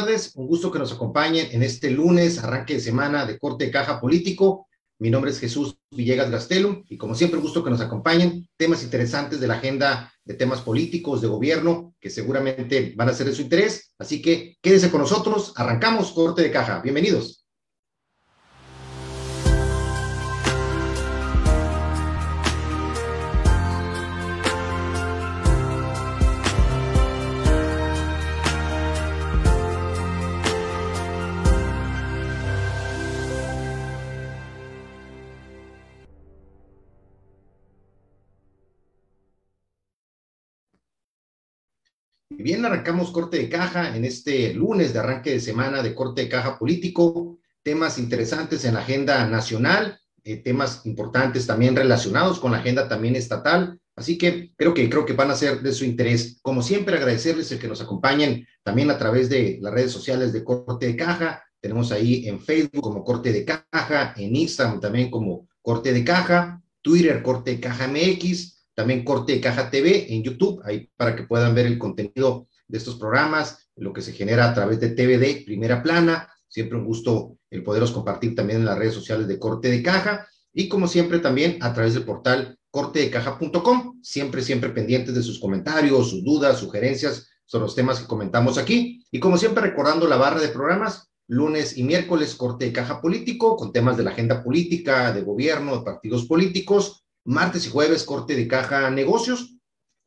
tardes. Un gusto que nos acompañen en este lunes, arranque de semana de corte de caja político. Mi nombre es Jesús Villegas Gastelum y como siempre, gusto que nos acompañen temas interesantes de la agenda de temas políticos, de gobierno, que seguramente van a ser de su interés. Así que quédense con nosotros. Arrancamos corte de caja. Bienvenidos. Bien, arrancamos corte de caja en este lunes de arranque de semana de corte de caja político, temas interesantes en la agenda nacional, eh, temas importantes también relacionados con la agenda también estatal. Así que creo que creo que van a ser de su interés. Como siempre, agradecerles el que nos acompañen también a través de las redes sociales de Corte de Caja. Tenemos ahí en Facebook como Corte de Caja, en Instagram también como Corte de Caja, Twitter Corte de Caja MX, también Corte de Caja TV en YouTube, ahí para que puedan ver el contenido de estos programas, lo que se genera a través de TVD, primera plana. Siempre un gusto el poderos compartir también en las redes sociales de Corte de Caja y como siempre también a través del portal cortedecaja.com, siempre, siempre pendientes de sus comentarios, sus dudas, sugerencias sobre los temas que comentamos aquí. Y como siempre recordando la barra de programas, lunes y miércoles corte de caja político con temas de la agenda política, de gobierno, de partidos políticos, martes y jueves corte de caja negocios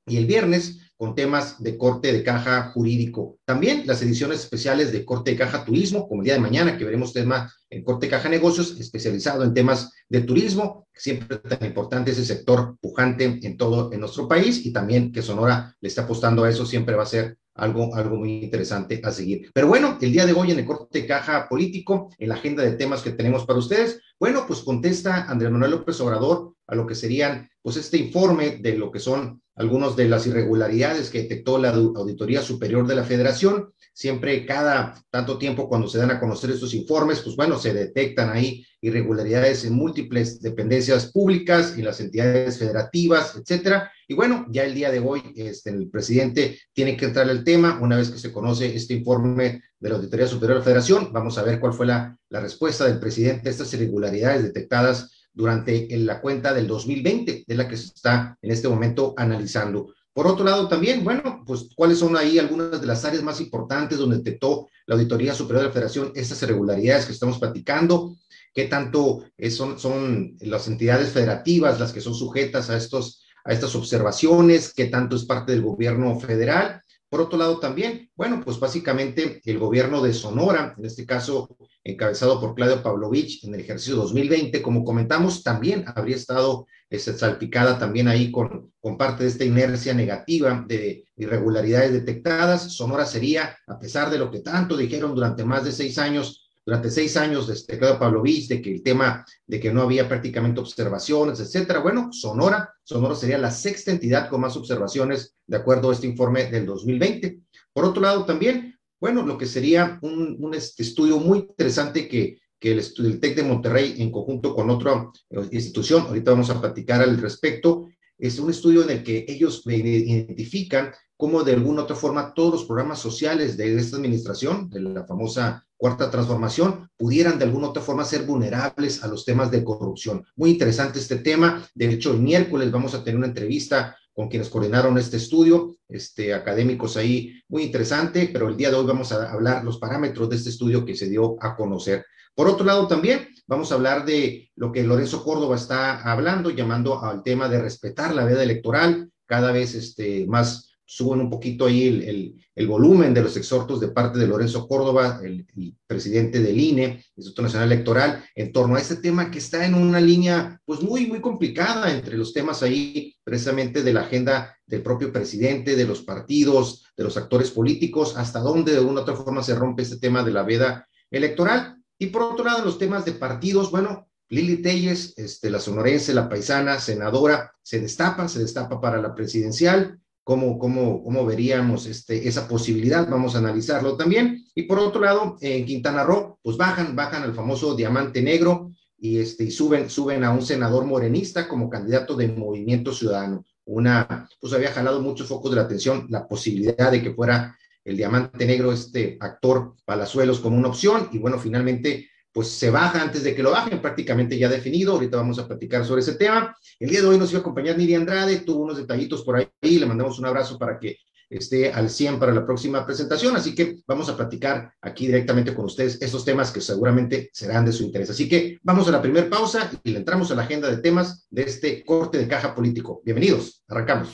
y el viernes con temas de corte de caja jurídico. También las ediciones especiales de corte de caja turismo, como el día de mañana, que veremos tema en corte de caja negocios, especializado en temas de turismo, siempre tan importante ese sector pujante en todo en nuestro país y también que Sonora le está apostando a eso, siempre va a ser algo, algo muy interesante a seguir. Pero bueno, el día de hoy en el corte de caja político, en la agenda de temas que tenemos para ustedes, bueno, pues contesta Andrés Manuel López Obrador a lo que serían, pues este informe de lo que son algunas de las irregularidades que detectó la Auditoría Superior de la Federación. Siempre, cada tanto tiempo, cuando se dan a conocer estos informes, pues bueno, se detectan ahí irregularidades en múltiples dependencias públicas y las entidades federativas, etcétera. Y bueno, ya el día de hoy este, el presidente tiene que entrar al tema una vez que se conoce este informe de la Auditoría Superior de la Federación. Vamos a ver cuál fue la, la respuesta del presidente a estas irregularidades detectadas durante la cuenta del 2020, de la que se está en este momento analizando. Por otro lado, también, bueno, pues cuáles son ahí algunas de las áreas más importantes donde detectó la Auditoría Superior de la Federación estas irregularidades que estamos platicando, qué tanto son, son las entidades federativas las que son sujetas a, estos, a estas observaciones, qué tanto es parte del gobierno federal. Por otro lado, también, bueno, pues básicamente el gobierno de Sonora, en este caso encabezado por Claudio Pavlovich en el ejercicio 2020, como comentamos, también habría estado este, salpicada también ahí con, con parte de esta inercia negativa de irregularidades detectadas. Sonora sería, a pesar de lo que tanto dijeron durante más de seis años, durante seis años de este Claudio Pavlovich, de que el tema de que no había prácticamente observaciones, etcétera. Bueno, Sonora, Sonora sería la sexta entidad con más observaciones de acuerdo a este informe del 2020. Por otro lado, también, bueno, lo que sería un, un este estudio muy interesante que, que el, el TEC de Monterrey, en conjunto con otra eh, institución, ahorita vamos a platicar al respecto, es un estudio en el que ellos identifican cómo de alguna u otra forma todos los programas sociales de esta administración, de la famosa cuarta transformación, pudieran de alguna otra forma ser vulnerables a los temas de corrupción. Muy interesante este tema. De hecho, el miércoles vamos a tener una entrevista con quienes coordinaron este estudio, este, académicos ahí, muy interesante, pero el día de hoy vamos a hablar los parámetros de este estudio que se dio a conocer. Por otro lado, también vamos a hablar de lo que Lorenzo Córdoba está hablando, llamando al tema de respetar la veda electoral, cada vez este, más suben un poquito ahí el, el, volumen de los exhortos de parte de Lorenzo Córdoba, el, presidente del INE, Instituto Nacional Electoral, en torno a este tema que está en una línea pues muy, muy complicada entre los temas ahí precisamente de la agenda del propio presidente, de los partidos, de los actores políticos, hasta dónde de una u otra forma se rompe este tema de la veda electoral. Y por otro lado, los temas de partidos, bueno, Lili Telles, este, la sonorense, la paisana, senadora, se destapa, se destapa para la presidencial. ¿Cómo, cómo, cómo veríamos este, esa posibilidad? Vamos a analizarlo también. Y por otro lado, en Quintana Roo, pues bajan, bajan al famoso diamante negro y, este, y suben, suben a un senador morenista como candidato de Movimiento Ciudadano. Una, pues había jalado muchos focos de la atención la posibilidad de que fuera el diamante negro, este actor Palazuelos como una opción y bueno, finalmente pues se baja antes de que lo bajen, prácticamente ya definido. Ahorita vamos a platicar sobre ese tema. El día de hoy nos iba a acompañar Niri Andrade, tuvo unos detallitos por ahí, le mandamos un abrazo para que esté al 100 para la próxima presentación, así que vamos a platicar aquí directamente con ustedes estos temas que seguramente serán de su interés. Así que vamos a la primera pausa y le entramos a la agenda de temas de este corte de caja político. Bienvenidos, arrancamos.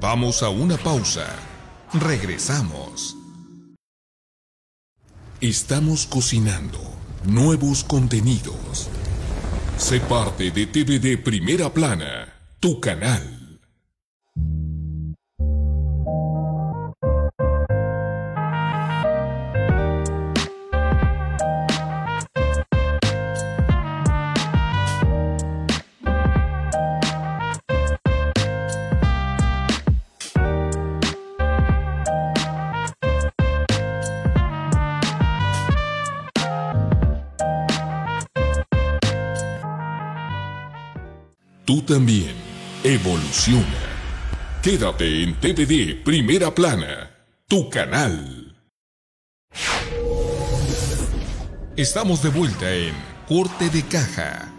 Vamos a una pausa. Regresamos. Estamos cocinando nuevos contenidos. Sé parte de TVD Primera Plana, tu canal. También evoluciona. Quédate en TVD Primera Plana, tu canal. Estamos de vuelta en Corte de Caja.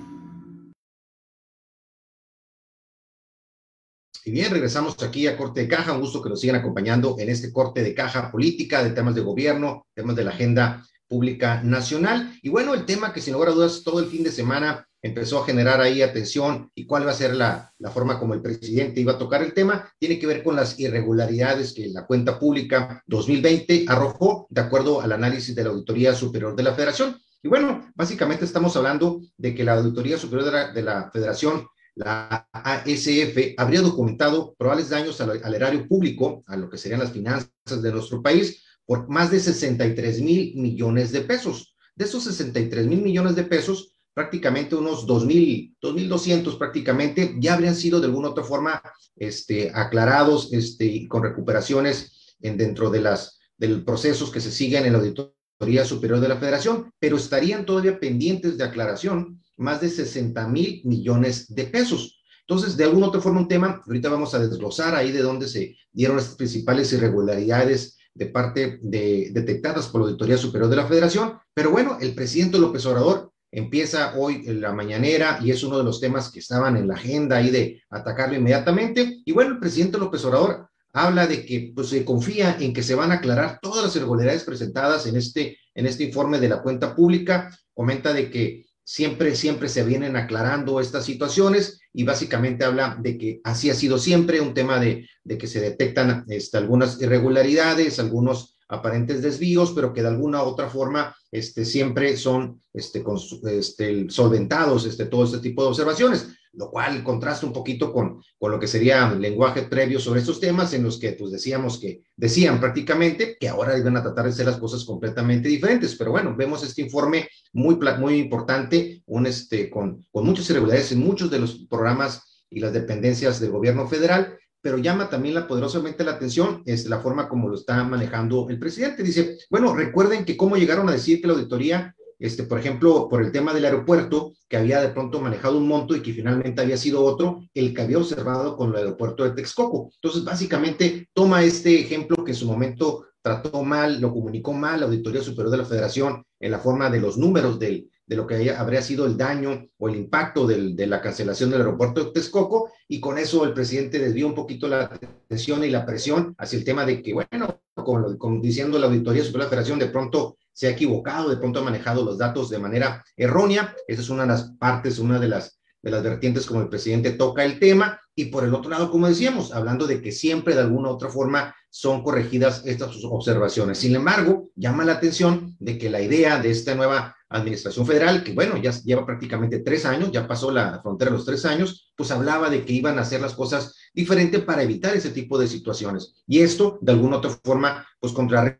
Y bien, regresamos aquí a Corte de Caja. Un gusto que nos sigan acompañando en este corte de caja política de temas de gobierno, temas de la agenda pública nacional. Y bueno, el tema que sin lugar a dudas todo el fin de semana empezó a generar ahí atención y cuál va a ser la, la, forma como el presidente iba a tocar el tema, tiene que ver con las irregularidades que la cuenta pública 2020 arrojó de acuerdo al análisis de la Auditoría Superior de la Federación. Y bueno, básicamente estamos hablando de que la Auditoría Superior de la, de la Federación, la ASF, habría documentado probables daños al, al erario público, a lo que serían las finanzas de nuestro país, por más de 63 mil millones de pesos. De esos 63 mil millones de pesos, prácticamente unos 2.000, 2.200 prácticamente, ya habrían sido de alguna otra forma este, aclarados este, con recuperaciones en, dentro de las del procesos que se siguen en la Auditoría Superior de la Federación, pero estarían todavía pendientes de aclaración más de 60 mil millones de pesos. Entonces, de alguna otra forma, un tema, ahorita vamos a desglosar ahí de dónde se dieron las principales irregularidades de parte de detectadas por la Auditoría Superior de la Federación, pero bueno, el presidente López Obrador empieza hoy en la mañanera y es uno de los temas que estaban en la agenda ahí de atacarlo inmediatamente. Y bueno, el presidente López Obrador habla de que pues, se confía en que se van a aclarar todas las irregularidades presentadas en este, en este informe de la cuenta pública. Comenta de que siempre, siempre se vienen aclarando estas situaciones y básicamente habla de que así ha sido siempre un tema de, de que se detectan este, algunas irregularidades, algunos aparentes desvíos, pero que de alguna u otra forma este, siempre son este, con, este, solventados este, todo este tipo de observaciones, lo cual contrasta un poquito con, con lo que sería el lenguaje previo sobre estos temas en los que pues decíamos que decían prácticamente que ahora iban a tratar de hacer las cosas completamente diferentes, pero bueno, vemos este informe muy, muy importante, un, este, con, con muchas irregularidades en muchos de los programas y las dependencias del gobierno federal, pero llama también la, poderosamente la atención es la forma como lo está manejando el presidente. Dice, bueno, recuerden que cómo llegaron a decir que la auditoría, este, por ejemplo, por el tema del aeropuerto, que había de pronto manejado un monto y que finalmente había sido otro, el que había observado con el aeropuerto de Texcoco. Entonces, básicamente, toma este ejemplo que en su momento trató mal, lo comunicó mal la Auditoría Superior de la Federación en la forma de los números del, de lo que habría sido el daño o el impacto del, de la cancelación del aeropuerto de Texcoco, y con eso el presidente desvió un poquito la atención y la presión hacia el tema de que, bueno, como diciendo la Auditoría Superior de la Federación, de pronto se ha equivocado, de pronto ha manejado los datos de manera errónea. Esa es una de las partes, una de las, de las vertientes como el presidente toca el tema. Y por el otro lado, como decíamos, hablando de que siempre de alguna u otra forma son corregidas estas observaciones. Sin embargo, llama la atención de que la idea de esta nueva administración federal, que bueno, ya lleva prácticamente tres años, ya pasó la frontera los tres años, pues hablaba de que iban a hacer las cosas diferente para evitar ese tipo de situaciones. Y esto, de alguna otra forma, pues contra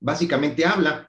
básicamente habla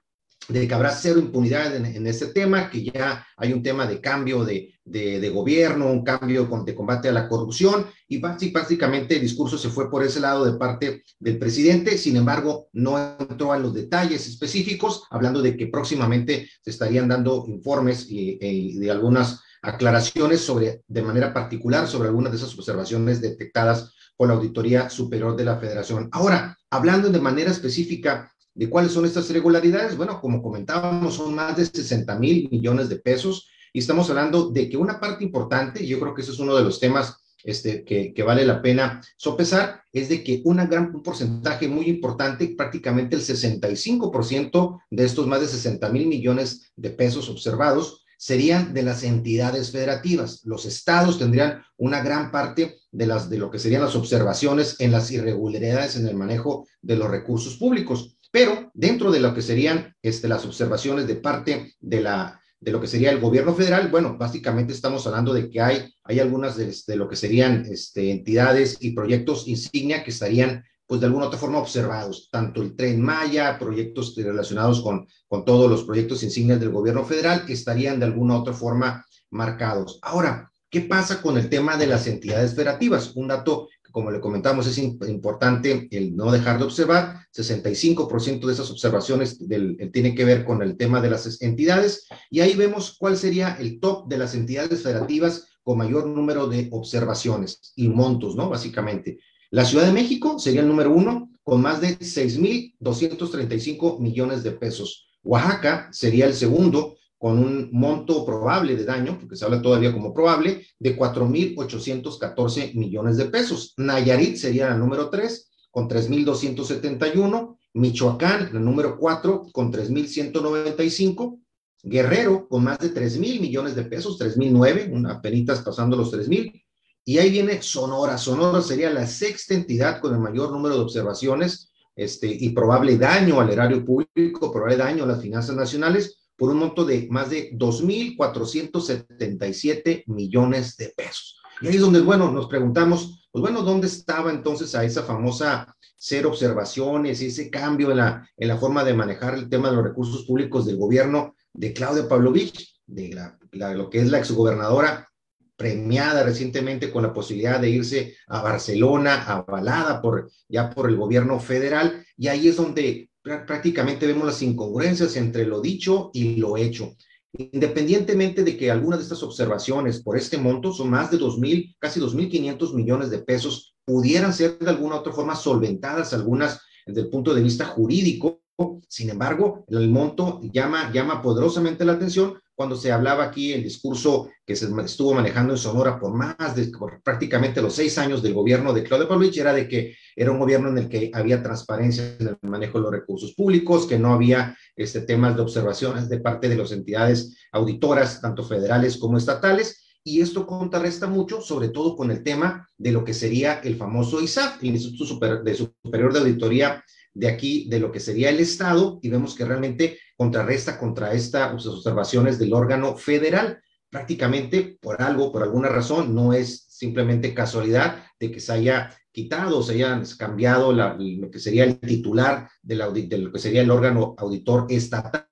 de que habrá cero impunidad en, este tema, que ya hay un tema de cambio de, de, gobierno, un cambio con, de combate a la corrupción, y básicamente el discurso se fue por ese lado de parte del presidente, sin embargo, no entró a los detalles específicos, hablando de que próximamente se estarían dando informes y, y de algunas aclaraciones sobre, de manera particular sobre algunas de esas observaciones detectadas por la Auditoría Superior de la Federación. Ahora, hablando de manera específica de cuáles son estas irregularidades, bueno, como comentábamos, son más de 60 mil millones de pesos y estamos hablando de que una parte importante, y yo creo que ese es uno de los temas este, que, vale la pena sopesar, es de que una gran, un porcentaje muy importante, prácticamente el 65% de estos más de 60 mil millones de pesos observados, serían de las entidades federativas. Los estados tendrían una gran parte de, las, de lo que serían las observaciones en las irregularidades en el manejo de los recursos públicos. Pero dentro de lo que serían este, las observaciones de parte de la, de lo que sería el gobierno federal, bueno, básicamente estamos hablando de que hay, hay algunas de, de lo que serían este, entidades y proyectos insignia que estarían, pues de alguna otra forma observados, tanto el tren Maya, proyectos relacionados con, con todos los proyectos insignias del gobierno federal, que estarían de alguna otra forma marcados. Ahora, ¿qué pasa con el tema de las entidades federativas? Un dato como le comentamos, es importante el no dejar de observar. 65% de esas observaciones del, tiene que ver con el tema de las entidades y ahí vemos cuál sería el top de las entidades federativas con mayor número de observaciones y montos, ¿no? Básicamente. La Ciudad de México sería el número uno con más de 6.235 millones de pesos. Oaxaca sería el segundo con un monto probable de daño, porque se habla todavía como probable, de 4.814 millones de pesos. Nayarit sería la número 3, con 3.271. Michoacán, la número 4, con 3.195. Guerrero, con más de 3.000 millones de pesos, 3.009, una penitas pasando los 3.000. Y ahí viene Sonora. Sonora sería la sexta entidad con el mayor número de observaciones este, y probable daño al erario público, probable daño a las finanzas nacionales, por un monto de más de 2.477 millones de pesos. Y ahí es donde, bueno, nos preguntamos, pues bueno, ¿dónde estaba entonces a esa famosa ser observaciones y ese cambio en la, en la forma de manejar el tema de los recursos públicos del gobierno de Claudia Pavlovich, de la, lo que es la exgobernadora premiada recientemente con la posibilidad de irse a Barcelona, avalada por, ya por el gobierno federal, y ahí es donde prácticamente vemos las incongruencias entre lo dicho y lo hecho. Independientemente de que algunas de estas observaciones por este monto son más de 2.000, casi 2.500 millones de pesos, pudieran ser de alguna otra forma solventadas, algunas desde el punto de vista jurídico. Sin embargo, el monto llama, llama poderosamente la atención cuando se hablaba aquí el discurso que se estuvo manejando en Sonora por más de prácticamente los seis años del gobierno de Claudio Pavlovich, era de que era un gobierno en el que había transparencia en el manejo de los recursos públicos, que no había este, temas de observaciones de parte de las entidades auditoras, tanto federales como estatales, y esto contrarresta mucho, sobre todo con el tema de lo que sería el famoso ISAF, el Instituto de Superior de Auditoría de aquí, de lo que sería el Estado, y vemos que realmente contrarresta contra estas observaciones del órgano federal. Prácticamente por algo, por alguna razón, no es simplemente casualidad de que se haya quitado, se haya cambiado lo que sería el titular de, de lo que sería el órgano auditor estatal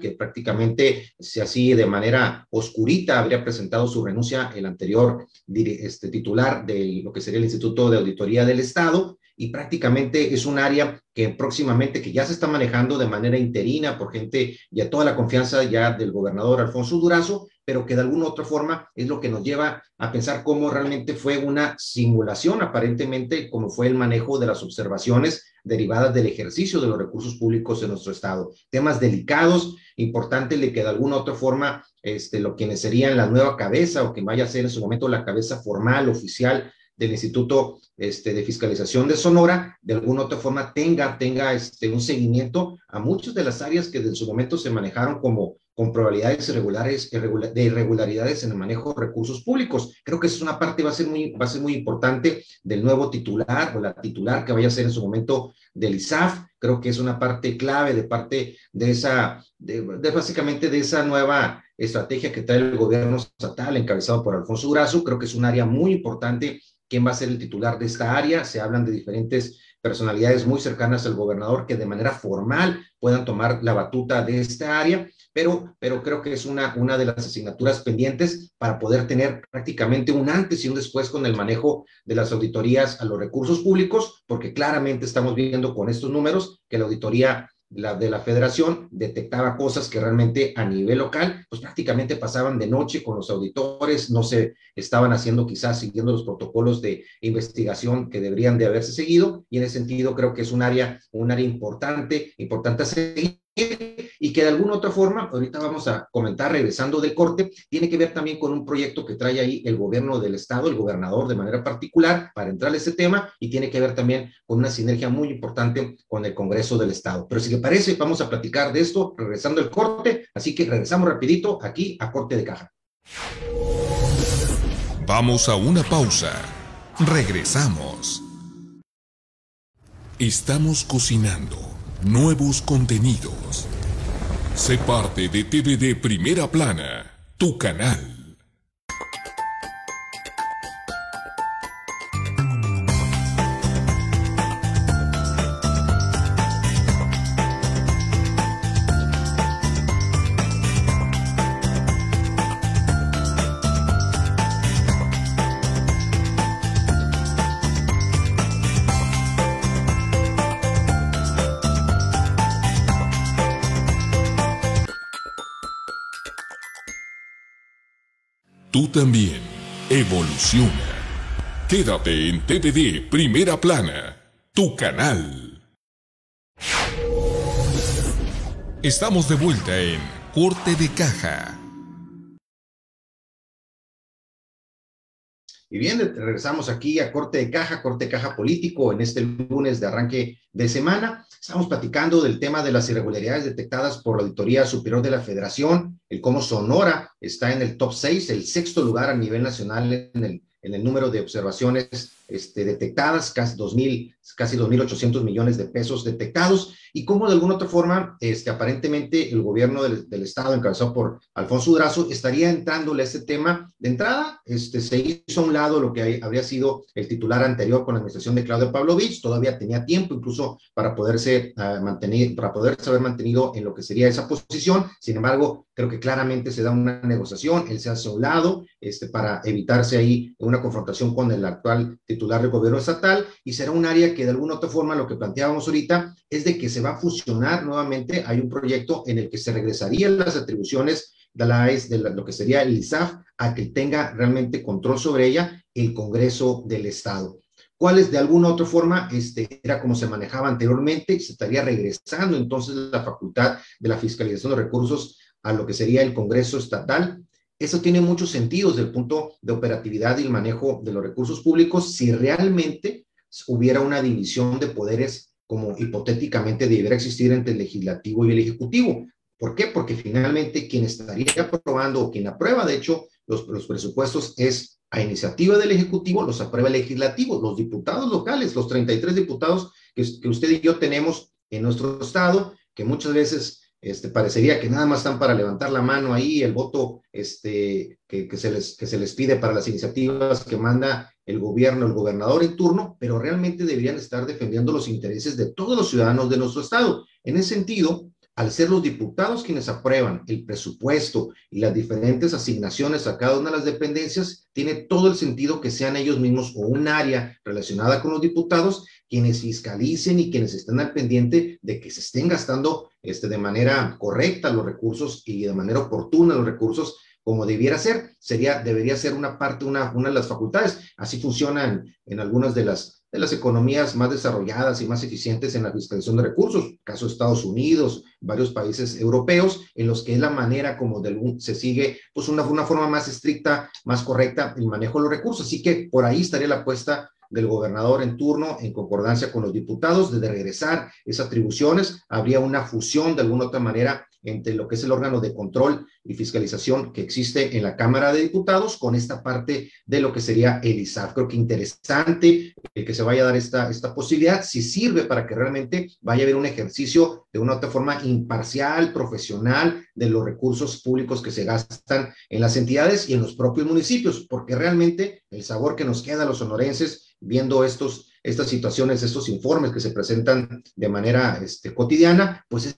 que prácticamente, si así de manera oscurita habría presentado su renuncia el anterior este, titular de lo que sería el Instituto de Auditoría del Estado, y prácticamente es un área que próximamente, que ya se está manejando de manera interina por gente y a toda la confianza ya del gobernador Alfonso Durazo, pero que de alguna otra forma es lo que nos lleva a pensar cómo realmente fue una simulación, aparentemente, como fue el manejo de las observaciones derivadas del ejercicio de los recursos públicos en nuestro estado. Temas delicados, importantes de que de alguna otra forma, este, lo quienes serían la nueva cabeza o que vaya a ser en su momento la cabeza formal, oficial del Instituto este, de Fiscalización de Sonora, de alguna otra forma tenga, tenga este, un seguimiento a muchas de las áreas que en su momento se manejaron como con probabilidades irregulares, de irregularidades en el manejo de recursos públicos. Creo que es una parte va a ser muy, va a ser muy importante del nuevo titular o la titular que vaya a ser en su momento del ISAF. Creo que es una parte clave de parte de esa, de, de básicamente de esa nueva estrategia que trae el gobierno estatal encabezado por Alfonso Durazo. Creo que es un área muy importante quién va a ser el titular de esta área. Se hablan de diferentes personalidades muy cercanas al gobernador que de manera formal puedan tomar la batuta de esta área, pero, pero creo que es una, una de las asignaturas pendientes para poder tener prácticamente un antes y un después con el manejo de las auditorías a los recursos públicos, porque claramente estamos viendo con estos números que la auditoría la, de la federación detectaba cosas que realmente a nivel local, pues prácticamente pasaban de noche con los auditores, no se estaban haciendo quizás siguiendo los protocolos de investigación que deberían de haberse seguido, y en ese sentido creo que es un área, un área importante, importante a seguir y que de alguna otra forma, ahorita vamos a comentar regresando del corte, tiene que ver también con un proyecto que trae ahí el gobierno del estado, el gobernador de manera particular, para entrar a ese tema y tiene que ver también con una sinergia muy importante con el Congreso del Estado. Pero si le parece, vamos a platicar de esto regresando el corte, así que regresamos rapidito aquí a corte de caja. Vamos a una pausa. Regresamos. Estamos cocinando nuevos contenidos. Sé parte de TVD Primera Plana, tu canal. También evoluciona. Quédate en TVD Primera Plana, tu canal. Estamos de vuelta en Corte de Caja. Y bien, regresamos aquí a corte de caja, corte de caja político en este lunes de arranque de semana. Estamos platicando del tema de las irregularidades detectadas por la Auditoría Superior de la Federación, el cómo Sonora está en el top 6, el sexto lugar a nivel nacional en el, en el número de observaciones este, detectadas, casi 2.000, casi 2.800 millones de pesos detectados, y cómo de alguna otra forma, este, aparentemente el gobierno del, Estado, encabezado por Alfonso Durazo, estaría entrándole a este tema. De entrada, este, se hizo a un lado lo que habría sido el titular anterior con la administración de Claudio Pavlovich, todavía tenía tiempo incluso para poderse uh, mantener, para poderse haber mantenido en lo que sería esa posición, sin embargo, creo que claramente se da una negociación, él se hace a un lado este, para evitarse ahí una confrontación con el actual titular del gobierno estatal y será un área que de alguna otra forma lo que planteábamos ahorita es de que se va a fusionar nuevamente, hay un proyecto en el que se regresarían las atribuciones de, la, de la, lo que sería el ISAF a que tenga realmente control sobre ella el Congreso del Estado. ¿Cuáles de alguna otra forma este, era como se manejaba anteriormente? Se estaría regresando entonces la facultad de la fiscalización de recursos a lo que sería el Congreso Estatal. Eso tiene muchos sentidos desde el punto de operatividad y el manejo de los recursos públicos si realmente hubiera una división de poderes como hipotéticamente debiera existir entre el legislativo y el ejecutivo. ¿Por qué? Porque finalmente quien estaría aprobando o quien aprueba, de hecho, los, los presupuestos es a iniciativa del Ejecutivo, los aprueba el Legislativo, los diputados locales, los 33 diputados que, usted y yo tenemos en nuestro estado, que muchas veces este, parecería que nada más están para levantar la mano ahí, el voto este, que, que, se les, que se les pide para las iniciativas que manda el gobierno, el gobernador en turno, pero realmente deberían estar defendiendo los intereses de todos los ciudadanos de nuestro estado. En ese sentido, al ser los diputados quienes aprueban el presupuesto y las diferentes asignaciones a cada una de las dependencias, tiene todo el sentido que sean ellos mismos o un área relacionada con los diputados quienes fiscalicen y quienes estén al pendiente de que se estén gastando este, de manera correcta los recursos y de manera oportuna los recursos como debiera ser, sería, debería ser una parte, una, una de las facultades. Así funcionan en algunas de las, de las economías más desarrolladas y más eficientes en la fiscalización de recursos, caso de Estados Unidos, varios países europeos, en los que es la manera como de se sigue, pues una, una forma más estricta, más correcta el manejo de los recursos. Así que por ahí estaría la apuesta del gobernador en turno en concordancia con los diputados, de regresar esas atribuciones, habría una fusión de alguna otra manera entre lo que es el órgano de control y fiscalización que existe en la Cámara de Diputados con esta parte de lo que sería el ISAF. Creo que interesante que se vaya a dar esta, esta posibilidad, si sirve para que realmente vaya a haber un ejercicio de una otra forma imparcial, profesional, de los recursos públicos que se gastan en las entidades y en los propios municipios, porque realmente el sabor que nos queda a los sonorenses viendo estos, estas situaciones, estos informes que se presentan de manera este, cotidiana, pues es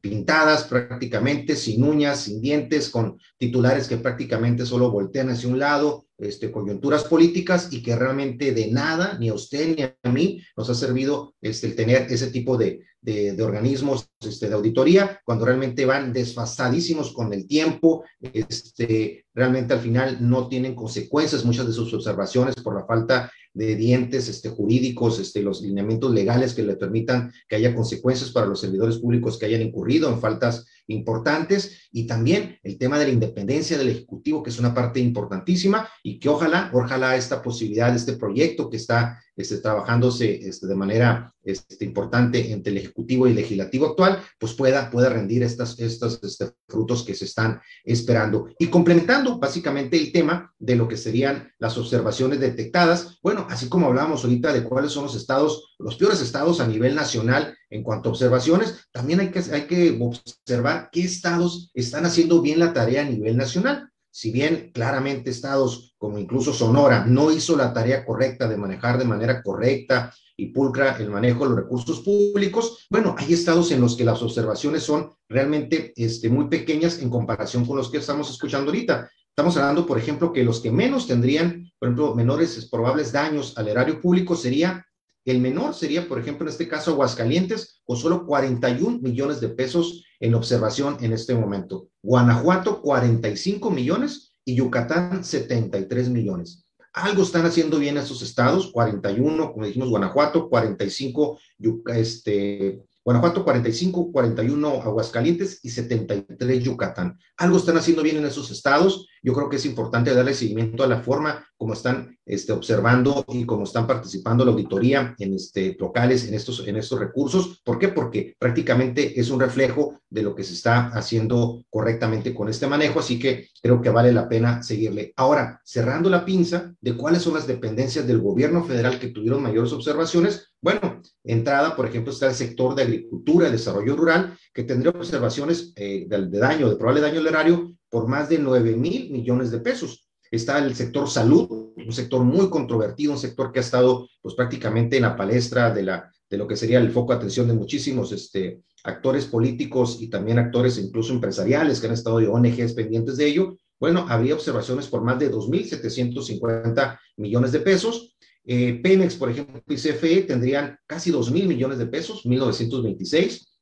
pintadas prácticamente, sin uñas, sin dientes, con titulares que prácticamente solo voltean hacia un lado este, coyunturas políticas y que realmente de nada, ni a usted ni a mí, nos ha servido este, el tener ese tipo de, de, organismos este, de auditoría, cuando realmente van desfasadísimos con el tiempo, este, realmente al final no tienen consecuencias muchas de sus observaciones por la falta de dientes este, jurídicos, este, los lineamientos legales que le permitan que haya consecuencias para los servidores públicos que hayan incurrido en faltas importantes y también el tema de la independencia del Ejecutivo, que es una parte importantísima y que ojalá, ojalá esta posibilidad, este proyecto que está este, trabajándose este, de manera este, importante entre el Ejecutivo y el Legislativo actual, pues pueda, pueda rendir estas, estos este, frutos que se están esperando. Y complementando básicamente el tema de lo que serían las observaciones detectadas, bueno, así como hablamos ahorita de cuáles son los estados, los peores estados a nivel nacional en cuanto a observaciones, también hay que, hay que observar qué estados están haciendo bien la tarea a nivel nacional si bien claramente estados como incluso Sonora no hizo la tarea correcta de manejar de manera correcta y pulcra el manejo de los recursos públicos, bueno, hay estados en los que las observaciones son realmente este, muy pequeñas en comparación con los que estamos escuchando ahorita. Estamos hablando, por ejemplo, que los que menos tendrían, por ejemplo, menores probables daños al erario público sería el menor sería, por ejemplo, en este caso Aguascalientes, con solo 41 millones de pesos en observación en este momento. Guanajuato, 45 millones y Yucatán, 73 millones. Algo están haciendo bien esos estados, 41, como dijimos, Guanajuato, 45, este, Guanajuato 45, 41 Aguascalientes y 73 Yucatán. Algo están haciendo bien en esos estados. Yo creo que es importante darle seguimiento a la forma como están este, observando y cómo están participando la auditoría en este, locales en estos, en estos recursos. ¿Por qué? Porque prácticamente es un reflejo de lo que se está haciendo correctamente con este manejo, así que creo que vale la pena seguirle. Ahora, cerrando la pinza de cuáles son las dependencias del gobierno federal que tuvieron mayores observaciones, bueno, entrada, por ejemplo, está el sector de agricultura y desarrollo rural, que tendría observaciones eh, de, daño, de probable daño al erario, por más de 9 mil millones de pesos. Está el sector salud, un sector muy controvertido, un sector que ha estado pues prácticamente en la palestra de, la, de lo que sería el foco de atención de muchísimos este, actores políticos y también actores incluso empresariales que han estado de ONGs pendientes de ello. Bueno, habría observaciones por más de 2.750 millones de pesos eh, Pemex, por ejemplo, y CFE tendrían casi 2 mil millones de pesos, 1926.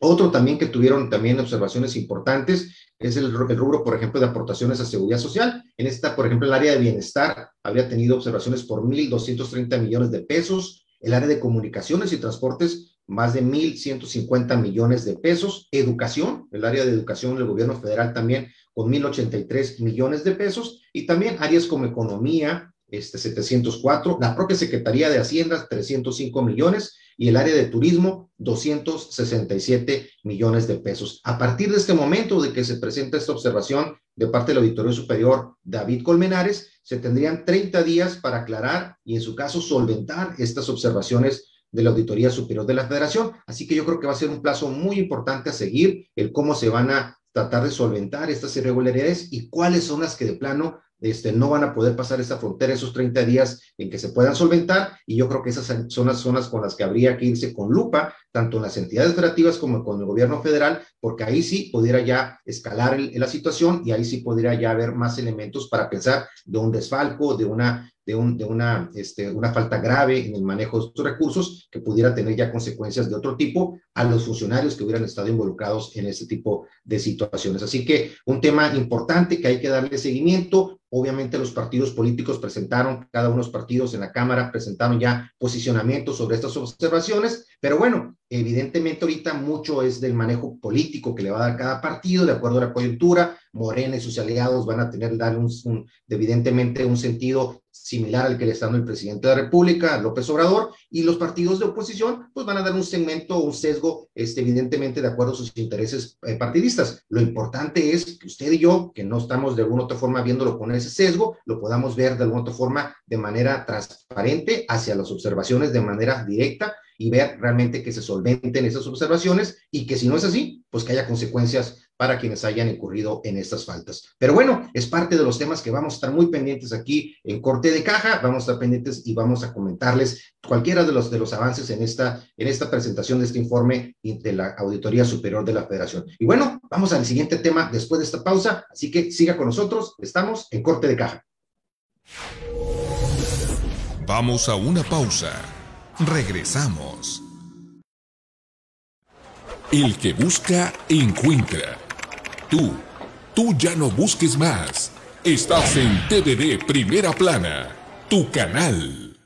Otro también que tuvieron también observaciones importantes es el, rubro, por ejemplo, de aportaciones a seguridad social. En esta, por ejemplo, el área de bienestar habría tenido observaciones por 1.230 millones de pesos. El área de comunicaciones y transportes, más de 1.150 millones de pesos. Educación, el área de educación del gobierno federal también con 1.083 millones de pesos. Y también áreas como economía, este, 704, la propia Secretaría de Hacienda, 305 millones, y el área de turismo, 267 millones de pesos. A partir de este momento de que se presenta esta observación de parte del Auditorio Superior David Colmenares, se tendrían 30 días para aclarar y en su caso solventar estas observaciones de la Auditoría Superior de la Federación. Así que yo creo que va a ser un plazo muy importante a seguir el cómo se van a tratar de solventar estas irregularidades y cuáles son las que de plano este, no van a poder pasar esa frontera esos 30 días en que se puedan solventar y yo creo que esas son las zonas con las que habría que irse con lupa, tanto en las entidades federativas como con el gobierno federal, porque ahí sí pudiera ya escalar la situación y ahí sí podría ya haber más elementos para pensar de un desfalco, de una de, un, de una, este, una falta grave en el manejo de estos recursos que pudiera tener ya consecuencias de otro tipo a los funcionarios que hubieran estado involucrados en ese tipo de situaciones. Así que un tema importante que hay que darle seguimiento. Obviamente los partidos políticos presentaron, cada uno de los partidos en la Cámara presentaron ya posicionamientos sobre estas observaciones, pero bueno, evidentemente ahorita mucho es del manejo político que le va a dar cada partido de acuerdo a la coyuntura. Morena y sus aliados van a tener, dar un, evidentemente un sentido similar al que le está dando el presidente de la República, López Obrador, y los partidos de oposición, pues van a dar un segmento, un sesgo, este, evidentemente de acuerdo a sus intereses eh, partidistas. Lo importante es que usted y yo, que no estamos de alguna otra forma viéndolo con ese sesgo, lo podamos ver de alguna otra forma de manera transparente hacia las observaciones de manera directa y ver realmente que se solventen esas observaciones y que si no es así, pues que haya consecuencias para quienes hayan incurrido en estas faltas. Pero bueno, es parte de los temas que vamos a estar muy pendientes aquí en Corte de Caja, vamos a estar pendientes y vamos a comentarles cualquiera de los, de los avances en esta, en esta presentación de este informe de la Auditoría Superior de la Federación. Y bueno, vamos al siguiente tema después de esta pausa, así que siga con nosotros, estamos en Corte de Caja. Vamos a una pausa. Regresamos. El que busca, encuentra. Tú, tú ya no busques más. Estás en TVD Primera Plana, tu canal.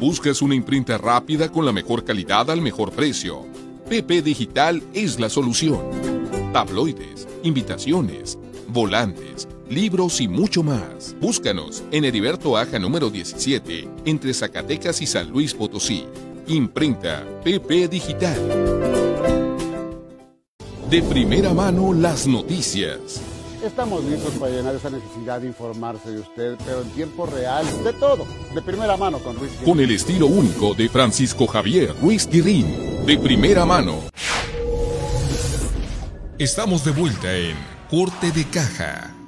¿Buscas una imprenta rápida con la mejor calidad al mejor precio? PP Digital es la solución. Tabloides, invitaciones, volantes, libros y mucho más. Búscanos en Heriberto Aja número 17, entre Zacatecas y San Luis Potosí. Imprenta PP Digital. De primera mano las noticias. Estamos listos para llenar esa necesidad de informarse de usted, pero en tiempo real, de todo, de primera mano con Ruiz. Con el estilo único de Francisco Javier Ruiz Guirín, de primera mano. Estamos de vuelta en Corte de Caja.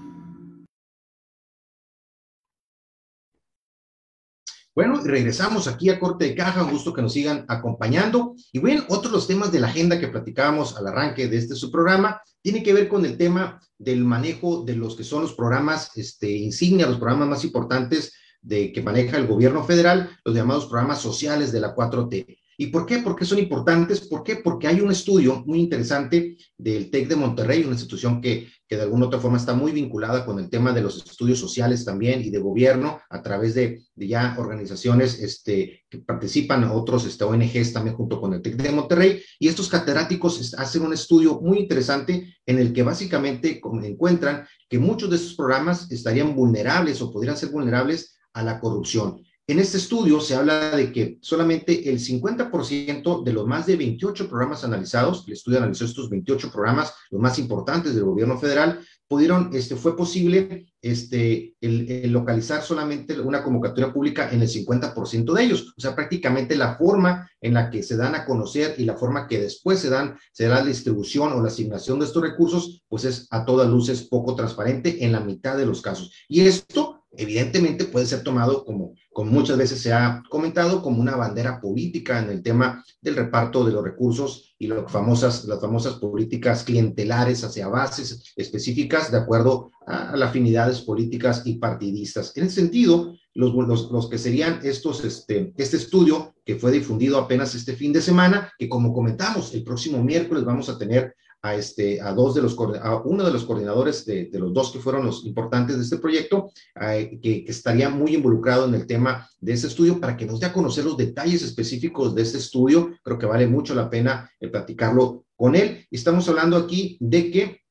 Bueno, regresamos aquí a Corte de Caja, un gusto que nos sigan acompañando. Y bueno, otro de los temas de la agenda que platicábamos al arranque de este su programa tiene que ver con el tema del manejo de los que son los programas este, insignia, los programas más importantes de, que maneja el gobierno federal, los llamados programas sociales de la 4T. ¿Y por qué? Porque son importantes. ¿Por qué? Porque hay un estudio muy interesante del TEC de Monterrey, una institución que, que de alguna u otra forma está muy vinculada con el tema de los estudios sociales también y de gobierno a través de, ya organizaciones este, que participan, otros este, ONGs también junto con el TEC de Monterrey. Y estos catedráticos hacen un estudio muy interesante en el que básicamente encuentran que muchos de estos programas estarían vulnerables o podrían ser vulnerables a la corrupción. En este estudio se habla de que solamente el 50% de los más de 28 programas analizados, el estudio analizó estos 28 programas, los más importantes del gobierno federal, pudieron, este, fue posible este, el, localizar solamente una convocatoria pública en el 50% de ellos. O sea, prácticamente la forma en la que se dan a conocer y la forma que después se dan, se la distribución o la asignación de estos recursos, pues es a todas luces poco transparente en la mitad de los casos. Y esto evidentemente puede ser tomado como, como muchas veces se ha comentado, como una bandera política en el tema del reparto de los recursos y las famosas, las famosas políticas clientelares hacia bases específicas de acuerdo a, las afinidades políticas y partidistas. En ese sentido, los, los, los, que serían estos, este, este estudio que fue difundido apenas este fin de semana, que como comentamos, el próximo miércoles vamos a tener a, este, a, dos de los, a uno de los coordinadores de, los dos que fueron los importantes de este proyecto, eh, que, que, estaría muy involucrado en el tema de este estudio para que nos dé a conocer los detalles específicos de este estudio. Creo que vale mucho la pena eh, platicarlo con él. Estamos hablando aquí de que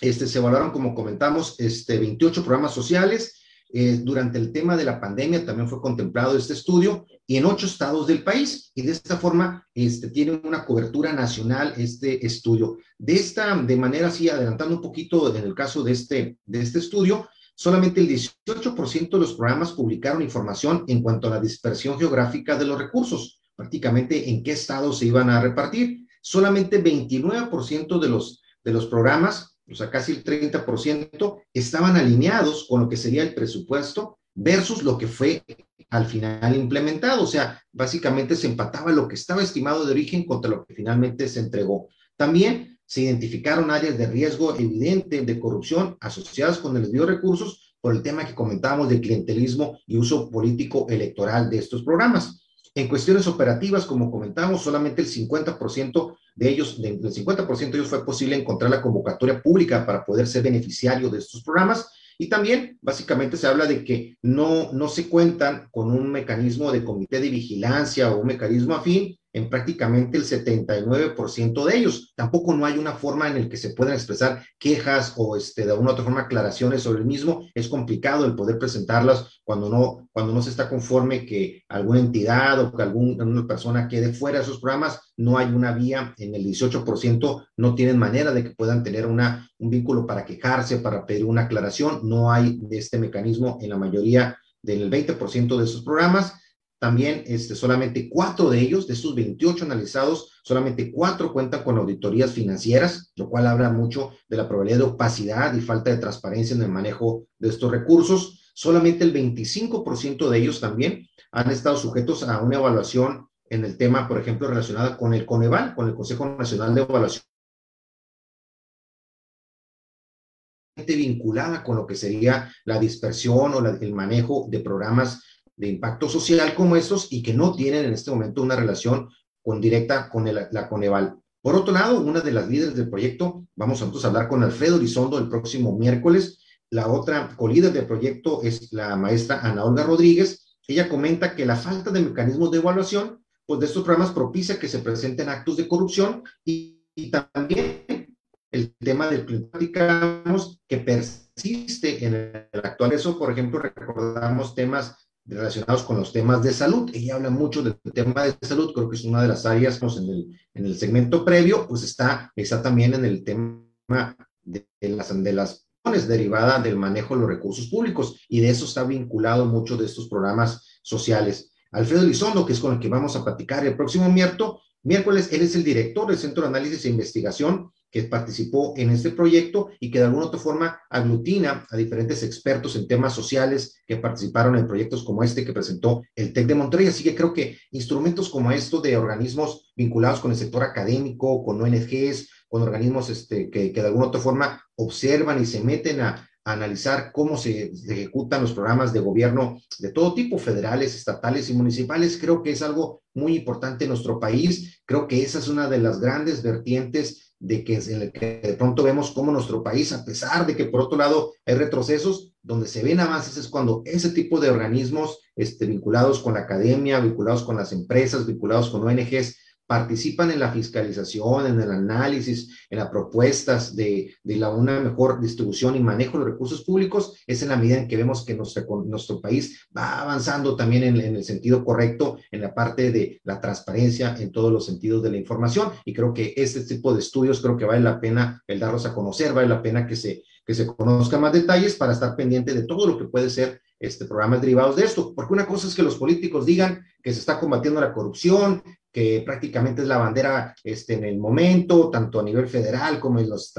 este, se evaluaron, como comentamos, este, 28 programas sociales, eh, durante el tema de la pandemia también fue contemplado este estudio y en ocho estados del país. Y de esta forma este, tiene una cobertura nacional este estudio. De esta, de manera así, adelantando un poquito en el caso de este, de este estudio, solamente el 18% de los programas publicaron información en cuanto a la dispersión geográfica de los recursos, prácticamente en qué estados se iban a repartir. Solamente 29% de los, de los programas o sea, casi el 30%, estaban alineados con lo que sería el presupuesto versus lo que fue al final implementado. O sea, básicamente se empataba lo que estaba estimado de origen contra lo que finalmente se entregó. También se identificaron áreas de riesgo evidente de corrupción asociadas con el desvío de recursos por el tema que comentábamos de clientelismo y uso político electoral de estos programas. En cuestiones operativas, como comentamos, solamente el 50% de ellos, del 50% de ellos fue posible encontrar la convocatoria pública para poder ser beneficiario de estos programas. Y también, básicamente, se habla de que no, no se cuentan con un mecanismo de comité de vigilancia o un mecanismo afín en prácticamente el 79% de ellos. Tampoco no hay una forma en la que se puedan expresar quejas o este, de alguna otra forma aclaraciones sobre el mismo. Es complicado el poder presentarlas cuando no, cuando no se está conforme que alguna entidad o que alguna persona quede fuera de esos programas. No hay una vía, en el 18% no tienen manera de que puedan tener una, un vínculo para quejarse, para pedir una aclaración. No hay de este mecanismo en la mayoría del 20% de esos programas también este, solamente cuatro de ellos, de estos 28 analizados, solamente cuatro cuentan con auditorías financieras, lo cual habla mucho de la probabilidad de opacidad y falta de transparencia en el manejo de estos recursos. Solamente el 25% de ellos también han estado sujetos a una evaluación en el tema, por ejemplo, relacionada con el Coneval, con el Consejo Nacional de Evaluación vinculada con lo que sería la dispersión o el manejo de programas de impacto social como estos y que no tienen en este momento una relación con directa con la Coneval. Por otro lado, una de las líderes del proyecto, vamos a hablar con Alfredo Lizondo el próximo miércoles. La otra colíder del proyecto es la maestra Ana Olga Rodríguez. Ella comenta que la falta de mecanismos de evaluación pues, de estos programas propicia que se presenten actos de corrupción y, también el tema del que persiste en el actual. Eso, por ejemplo, recordamos temas relacionados con los temas de salud. Ella habla mucho del tema de salud, creo que es una de las áreas pues, en, el, en el segmento previo, pues está, está también en el tema de, las, de las derivadas del manejo de los recursos públicos y de eso está vinculado mucho de estos programas sociales. Alfredo Lizondo, que es con el que vamos a platicar el próximo miércoles, él es el director del Centro de Análisis e Investigación que participó en este proyecto y que de alguna otra forma aglutina a diferentes expertos en temas sociales que participaron en proyectos como este que presentó el TEC de Monterrey. Así que creo que instrumentos como estos de organismos vinculados con el sector académico, con ONGs, con organismos este, que, que de alguna otra forma observan y se meten a, analizar cómo se ejecutan los programas de gobierno de todo tipo, federales, estatales y municipales. Creo que es algo muy importante en nuestro país. Creo que esa es una de las grandes vertientes de que, de pronto vemos cómo nuestro país, a pesar de que por otro lado hay retrocesos, donde se ven avances es cuando ese tipo de organismos este, vinculados con la academia, vinculados con las empresas, vinculados con ONGs, participan en la fiscalización, en el análisis, en las propuestas de, de la, una mejor distribución y manejo de los recursos públicos, es en la medida en que vemos que nuestro, nuestro país va avanzando también en, en, el sentido correcto, en la parte de la transparencia, en todos los sentidos de la información. Y creo que este tipo de estudios creo que vale la pena el darlos a conocer, vale la pena que se, que se conozcan más detalles para estar pendiente de todo lo que puede ser este, programas derivados de esto. Porque una cosa es que los políticos digan que se está combatiendo la corrupción, que prácticamente es la bandera este, en el momento, tanto a nivel federal como en, los,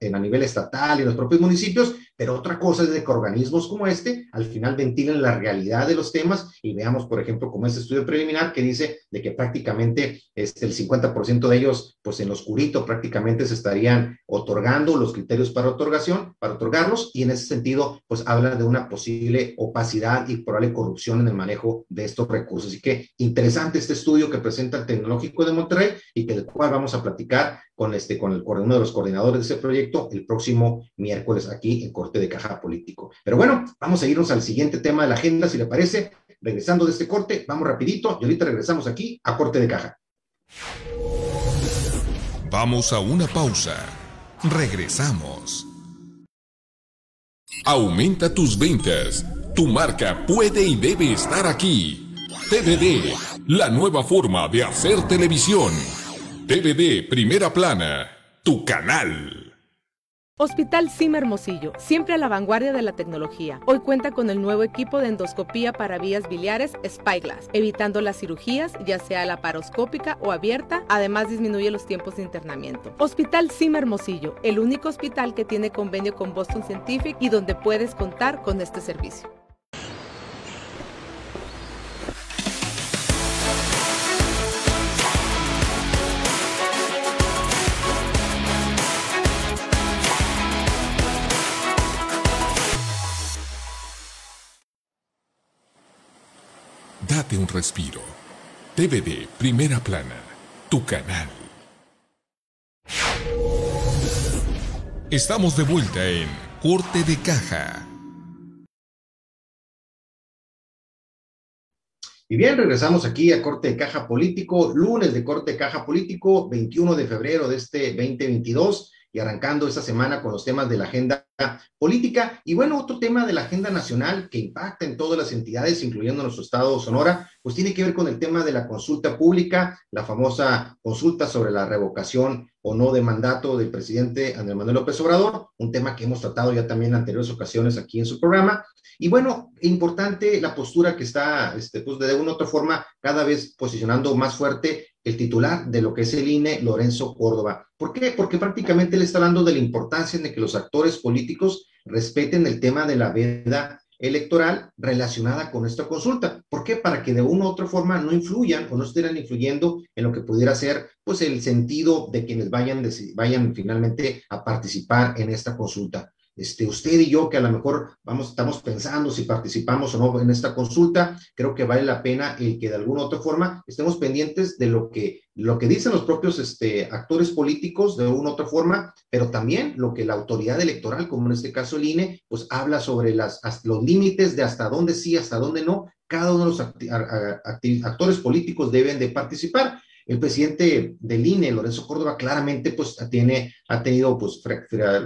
en a nivel estatal y en los propios municipios, pero otra cosa es de que organismos como este al final ventilen la realidad de los temas y veamos, por ejemplo, como este estudio preliminar que dice de que prácticamente este, el 50% de ellos, pues en lo oscurito prácticamente se estarían otorgando los criterios para otorgación, para otorgarlos, y en ese sentido, pues habla de una posible opacidad y probable corrupción en el manejo de estos recursos. Así que interesante este estudio que presenta Tecnológico de Monterrey y que del cual vamos a platicar con, este, con el, uno de los coordinadores de ese proyecto el próximo miércoles aquí en Corte de Caja Político. Pero bueno, vamos a irnos al siguiente tema de la agenda, si le parece. Regresando de este corte, vamos rapidito y ahorita regresamos aquí a Corte de Caja. Vamos a una pausa. Regresamos. Aumenta tus ventas. Tu marca puede y debe estar aquí. TVD la nueva forma de hacer televisión. TVD Primera Plana, tu canal. Hospital Sim Hermosillo, siempre a la vanguardia de la tecnología. Hoy cuenta con el nuevo equipo de endoscopía para vías biliares Spyglass, evitando las cirugías, ya sea laparoscópica o abierta, además disminuye los tiempos de internamiento. Hospital Sim Hermosillo, el único hospital que tiene convenio con Boston Scientific y donde puedes contar con este servicio. Date un respiro. TVD Primera Plana, tu canal. Estamos de vuelta en Corte de Caja. Y bien, regresamos aquí a Corte de Caja Político, lunes de Corte de Caja Político, 21 de febrero de este 2022 y arrancando esta semana con los temas de la agenda política. Y bueno, otro tema de la agenda nacional que impacta en todas las entidades, incluyendo nuestro estado Sonora, pues tiene que ver con el tema de la consulta pública, la famosa consulta sobre la revocación o no de mandato del presidente Andrés Manuel López Obrador, un tema que hemos tratado ya también en anteriores ocasiones aquí en su programa. Y bueno, importante la postura que está, este, pues de una u otra forma, cada vez posicionando más fuerte el titular de lo que es el INE, Lorenzo Córdoba. ¿Por qué? Porque prácticamente le está hablando de la importancia de que los actores políticos respeten el tema de la veda electoral relacionada con esta consulta. ¿Por qué? Para que de una u otra forma no influyan o no estén influyendo en lo que pudiera ser pues el sentido de quienes vayan, vayan finalmente a participar en esta consulta. Este, usted y yo, que a lo mejor vamos, estamos pensando si participamos o no en esta consulta, creo que vale la pena el que de alguna otra forma estemos pendientes de lo que, lo que dicen los propios este, actores políticos de una u otra forma, pero también lo que la autoridad electoral, como en este caso el INE, pues habla sobre las, los límites de hasta dónde sí, hasta dónde no, cada uno de los actores políticos deben de participar. El presidente del INE, Lorenzo Córdoba, claramente pues tiene, ha tenido pues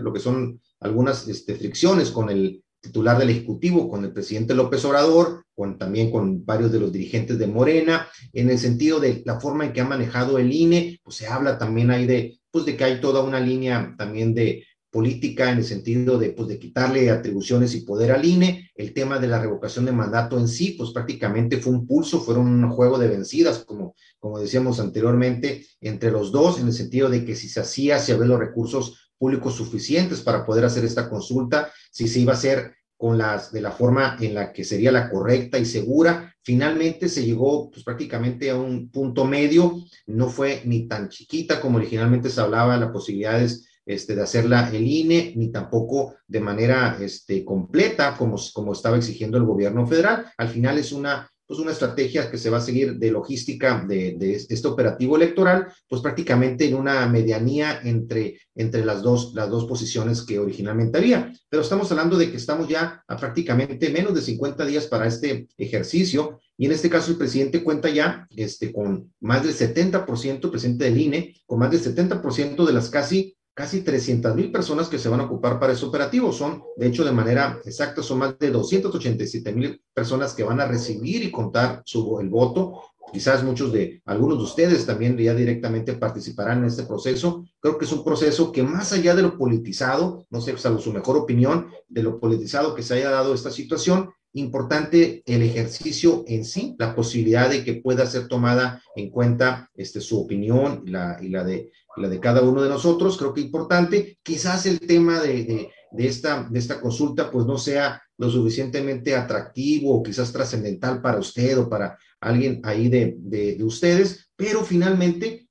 lo que son algunas este, fricciones con el titular del Ejecutivo, con el presidente López Obrador, con, también con varios de los dirigentes de Morena, en el sentido de la forma en que ha manejado el INE, pues se habla también ahí de, pues de que hay toda una línea también de, política en el sentido de, pues, de quitarle atribuciones y poder al INE. El tema de la revocación de mandato en sí, pues prácticamente fue un pulso, fueron un juego de vencidas, como, como decíamos anteriormente, entre los dos, en el sentido de que si se hacía, si había los recursos públicos suficientes para poder hacer esta consulta, si se iba a hacer con las, de la forma en la que sería la correcta y segura. Finalmente se llegó pues, prácticamente a un punto medio, no fue ni tan chiquita como originalmente se hablaba, las posibilidades este, de hacerla el INE, ni tampoco de manera este, completa como, como estaba exigiendo el gobierno federal. Al final es una, pues una estrategia que se va a seguir de logística de, este operativo electoral, pues prácticamente en una medianía entre, entre las, dos, las dos posiciones que originalmente había. Pero estamos hablando de que estamos ya a prácticamente menos de 50 días para este ejercicio y en este caso el presidente cuenta ya este, con más del 70%, el presidente del INE, con más del 70% de las casi casi 300 mil personas que se van a ocupar para ese operativo. Son, de hecho, de manera exacta, son más de 287 mil personas que van a recibir y contar su, el voto. Quizás muchos de, algunos de ustedes también ya directamente participarán en este proceso. Creo que es un proceso que más allá de lo politizado, no sé, salvo su mejor opinión, de lo politizado que se haya dado esta situación, importante el ejercicio en sí, la posibilidad de que pueda ser tomada en cuenta este, su opinión y la, y la, de, la de cada uno de nosotros. Creo que importante. Quizás el tema de, de, esta, de esta consulta pues no sea lo suficientemente atractivo o quizás trascendental para usted o para alguien ahí de, de, ustedes, pero finalmente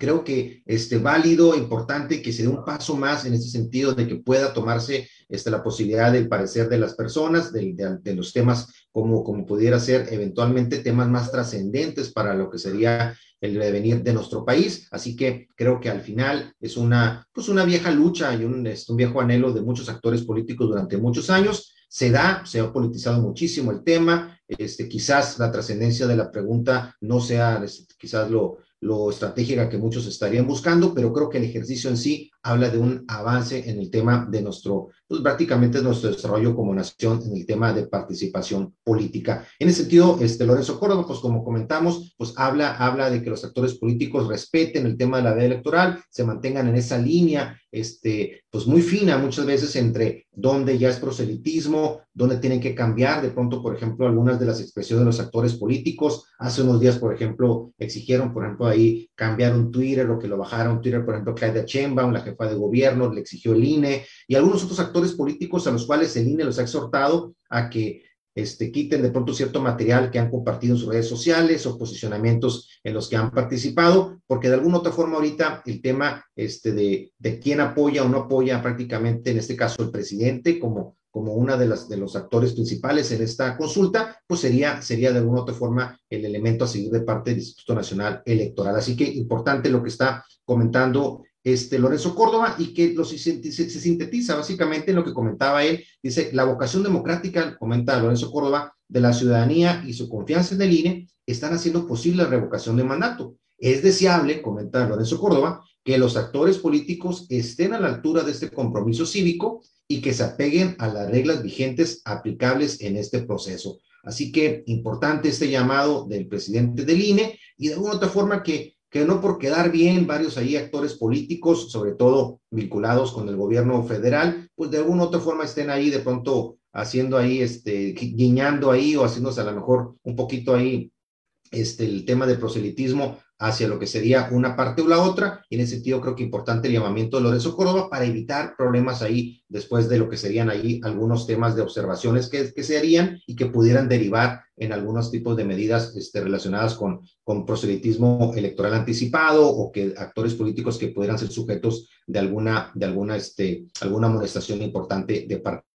creo que este válido, importante que se dé un paso más en ese sentido de que pueda tomarse este, la posibilidad del parecer de las personas, de, de, los temas como, como pudiera ser eventualmente temas más trascendentes para lo que sería el devenir de nuestro país. Así que creo que al final es una, pues una vieja lucha y un, un viejo anhelo de muchos actores políticos durante muchos años. Se da, se ha politizado muchísimo el tema. Este, quizás la trascendencia de la pregunta no sea este, quizás lo, lo estratégica que muchos estarían buscando, pero creo que el ejercicio en sí habla de un avance en el tema de nuestro, pues prácticamente nuestro desarrollo como nación en el tema de participación política. En ese sentido, este Lorenzo Córdoba, pues como comentamos, pues habla, habla de que los actores políticos respeten el tema de la ley electoral, se mantengan en esa línea, este, pues muy fina muchas veces entre dónde ya es proselitismo, dónde tienen que cambiar de pronto, por ejemplo, algunas de las expresiones de los actores políticos. Hace unos días, por ejemplo, exigieron, por ejemplo, ahí cambiar un Twitter o que lo bajara un Twitter, por ejemplo, Claudia Sheinbaum, la jefa de gobierno, le exigió el INE y algunos otros actores políticos a los cuales el INE los ha exhortado a que este, quiten de pronto cierto material que han compartido en sus redes sociales o posicionamientos en los que han participado, porque de alguna otra forma ahorita el tema este, de, de quién apoya o no apoya prácticamente, en este caso el presidente, como, como una de, las, de los actores principales en esta consulta, pues sería, sería de alguna otra forma el elemento a seguir de parte del Instituto Nacional Electoral. Así que importante lo que está comentando este, Lorenzo Córdoba y que lo, se, sintetiza básicamente en lo que comentaba él. Dice, la vocación democrática, comenta Lorenzo Córdoba, de la ciudadanía y su confianza en el INE están haciendo posible la revocación de mandato. Es deseable, comenta Lorenzo Córdoba, que los actores políticos estén a la altura de este compromiso cívico y que se apeguen a las reglas vigentes aplicables en este proceso. Así que importante este llamado del presidente del INE y de alguna otra forma que que no por quedar bien varios ahí actores políticos, sobre todo vinculados con el gobierno federal, pues de alguna u otra forma estén ahí de pronto haciendo ahí, este, guiñando ahí o haciéndose a lo mejor un poquito ahí este, el tema del proselitismo hacia lo que sería una parte o la otra, y en ese sentido creo que importante el llamamiento de Lorenzo Córdoba para evitar problemas ahí después de lo que serían ahí algunos temas de observaciones que, que se harían y que pudieran derivar en algunos tipos de medidas este, relacionadas con, con proselitismo electoral anticipado o que actores políticos que pudieran ser sujetos de alguna, de alguna, este, alguna amonestación importante de parte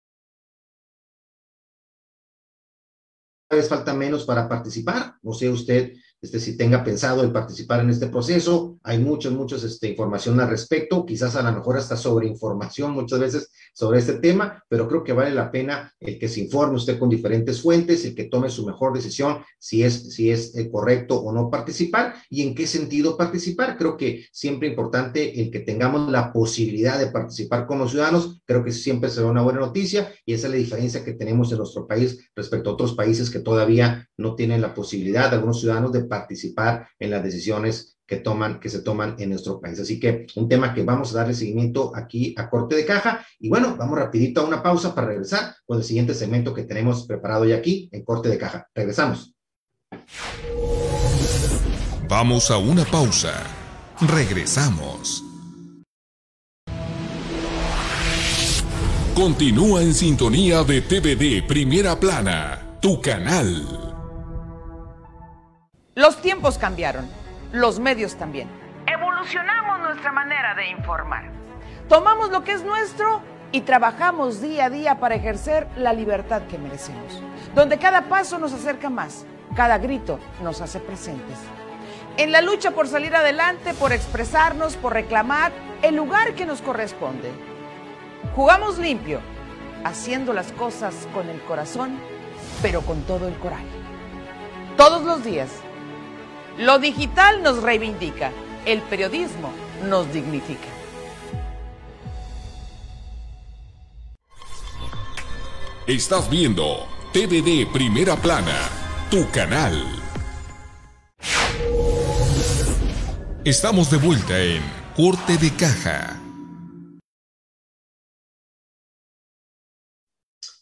vez falta menos para participar. No sé usted este, si tenga pensado el participar en este proceso. Hay muchas, muchas este, información al respecto, quizás a lo mejor hasta sobre información muchas veces sobre este tema, pero creo que vale la pena el que se informe usted con diferentes fuentes, el que tome su mejor decisión si es, si es eh, correcto o no participar y en qué sentido participar. Creo que siempre importante el que tengamos la posibilidad de participar como ciudadanos, creo que siempre será una buena noticia y esa es la diferencia que tenemos en nuestro país respecto a otros países que todavía no tienen la posibilidad, algunos ciudadanos, de participar en las decisiones que toman, que se toman en nuestro país. Así que un tema que vamos a darle seguimiento aquí a corte de caja. Y bueno, vamos rapidito a una pausa para regresar con el siguiente segmento que tenemos preparado ya aquí en corte de caja. Regresamos. Vamos a una pausa. Regresamos. Continúa en sintonía de TVD Primera Plana, tu canal. Los tiempos cambiaron, los medios también. Evolucionamos nuestra manera de informar. Tomamos lo que es nuestro y trabajamos día a día para ejercer la libertad que merecemos, donde cada paso nos acerca más, cada grito nos hace presentes. En la lucha por salir adelante, por expresarnos, por reclamar el lugar que nos corresponde. Jugamos limpio, haciendo las cosas con el corazón, pero con todo el coraje. Todos los días lo digital nos reivindica, el periodismo nos dignifica. Estás viendo TVD Primera Plana, tu canal. Estamos de vuelta en Corte de Caja.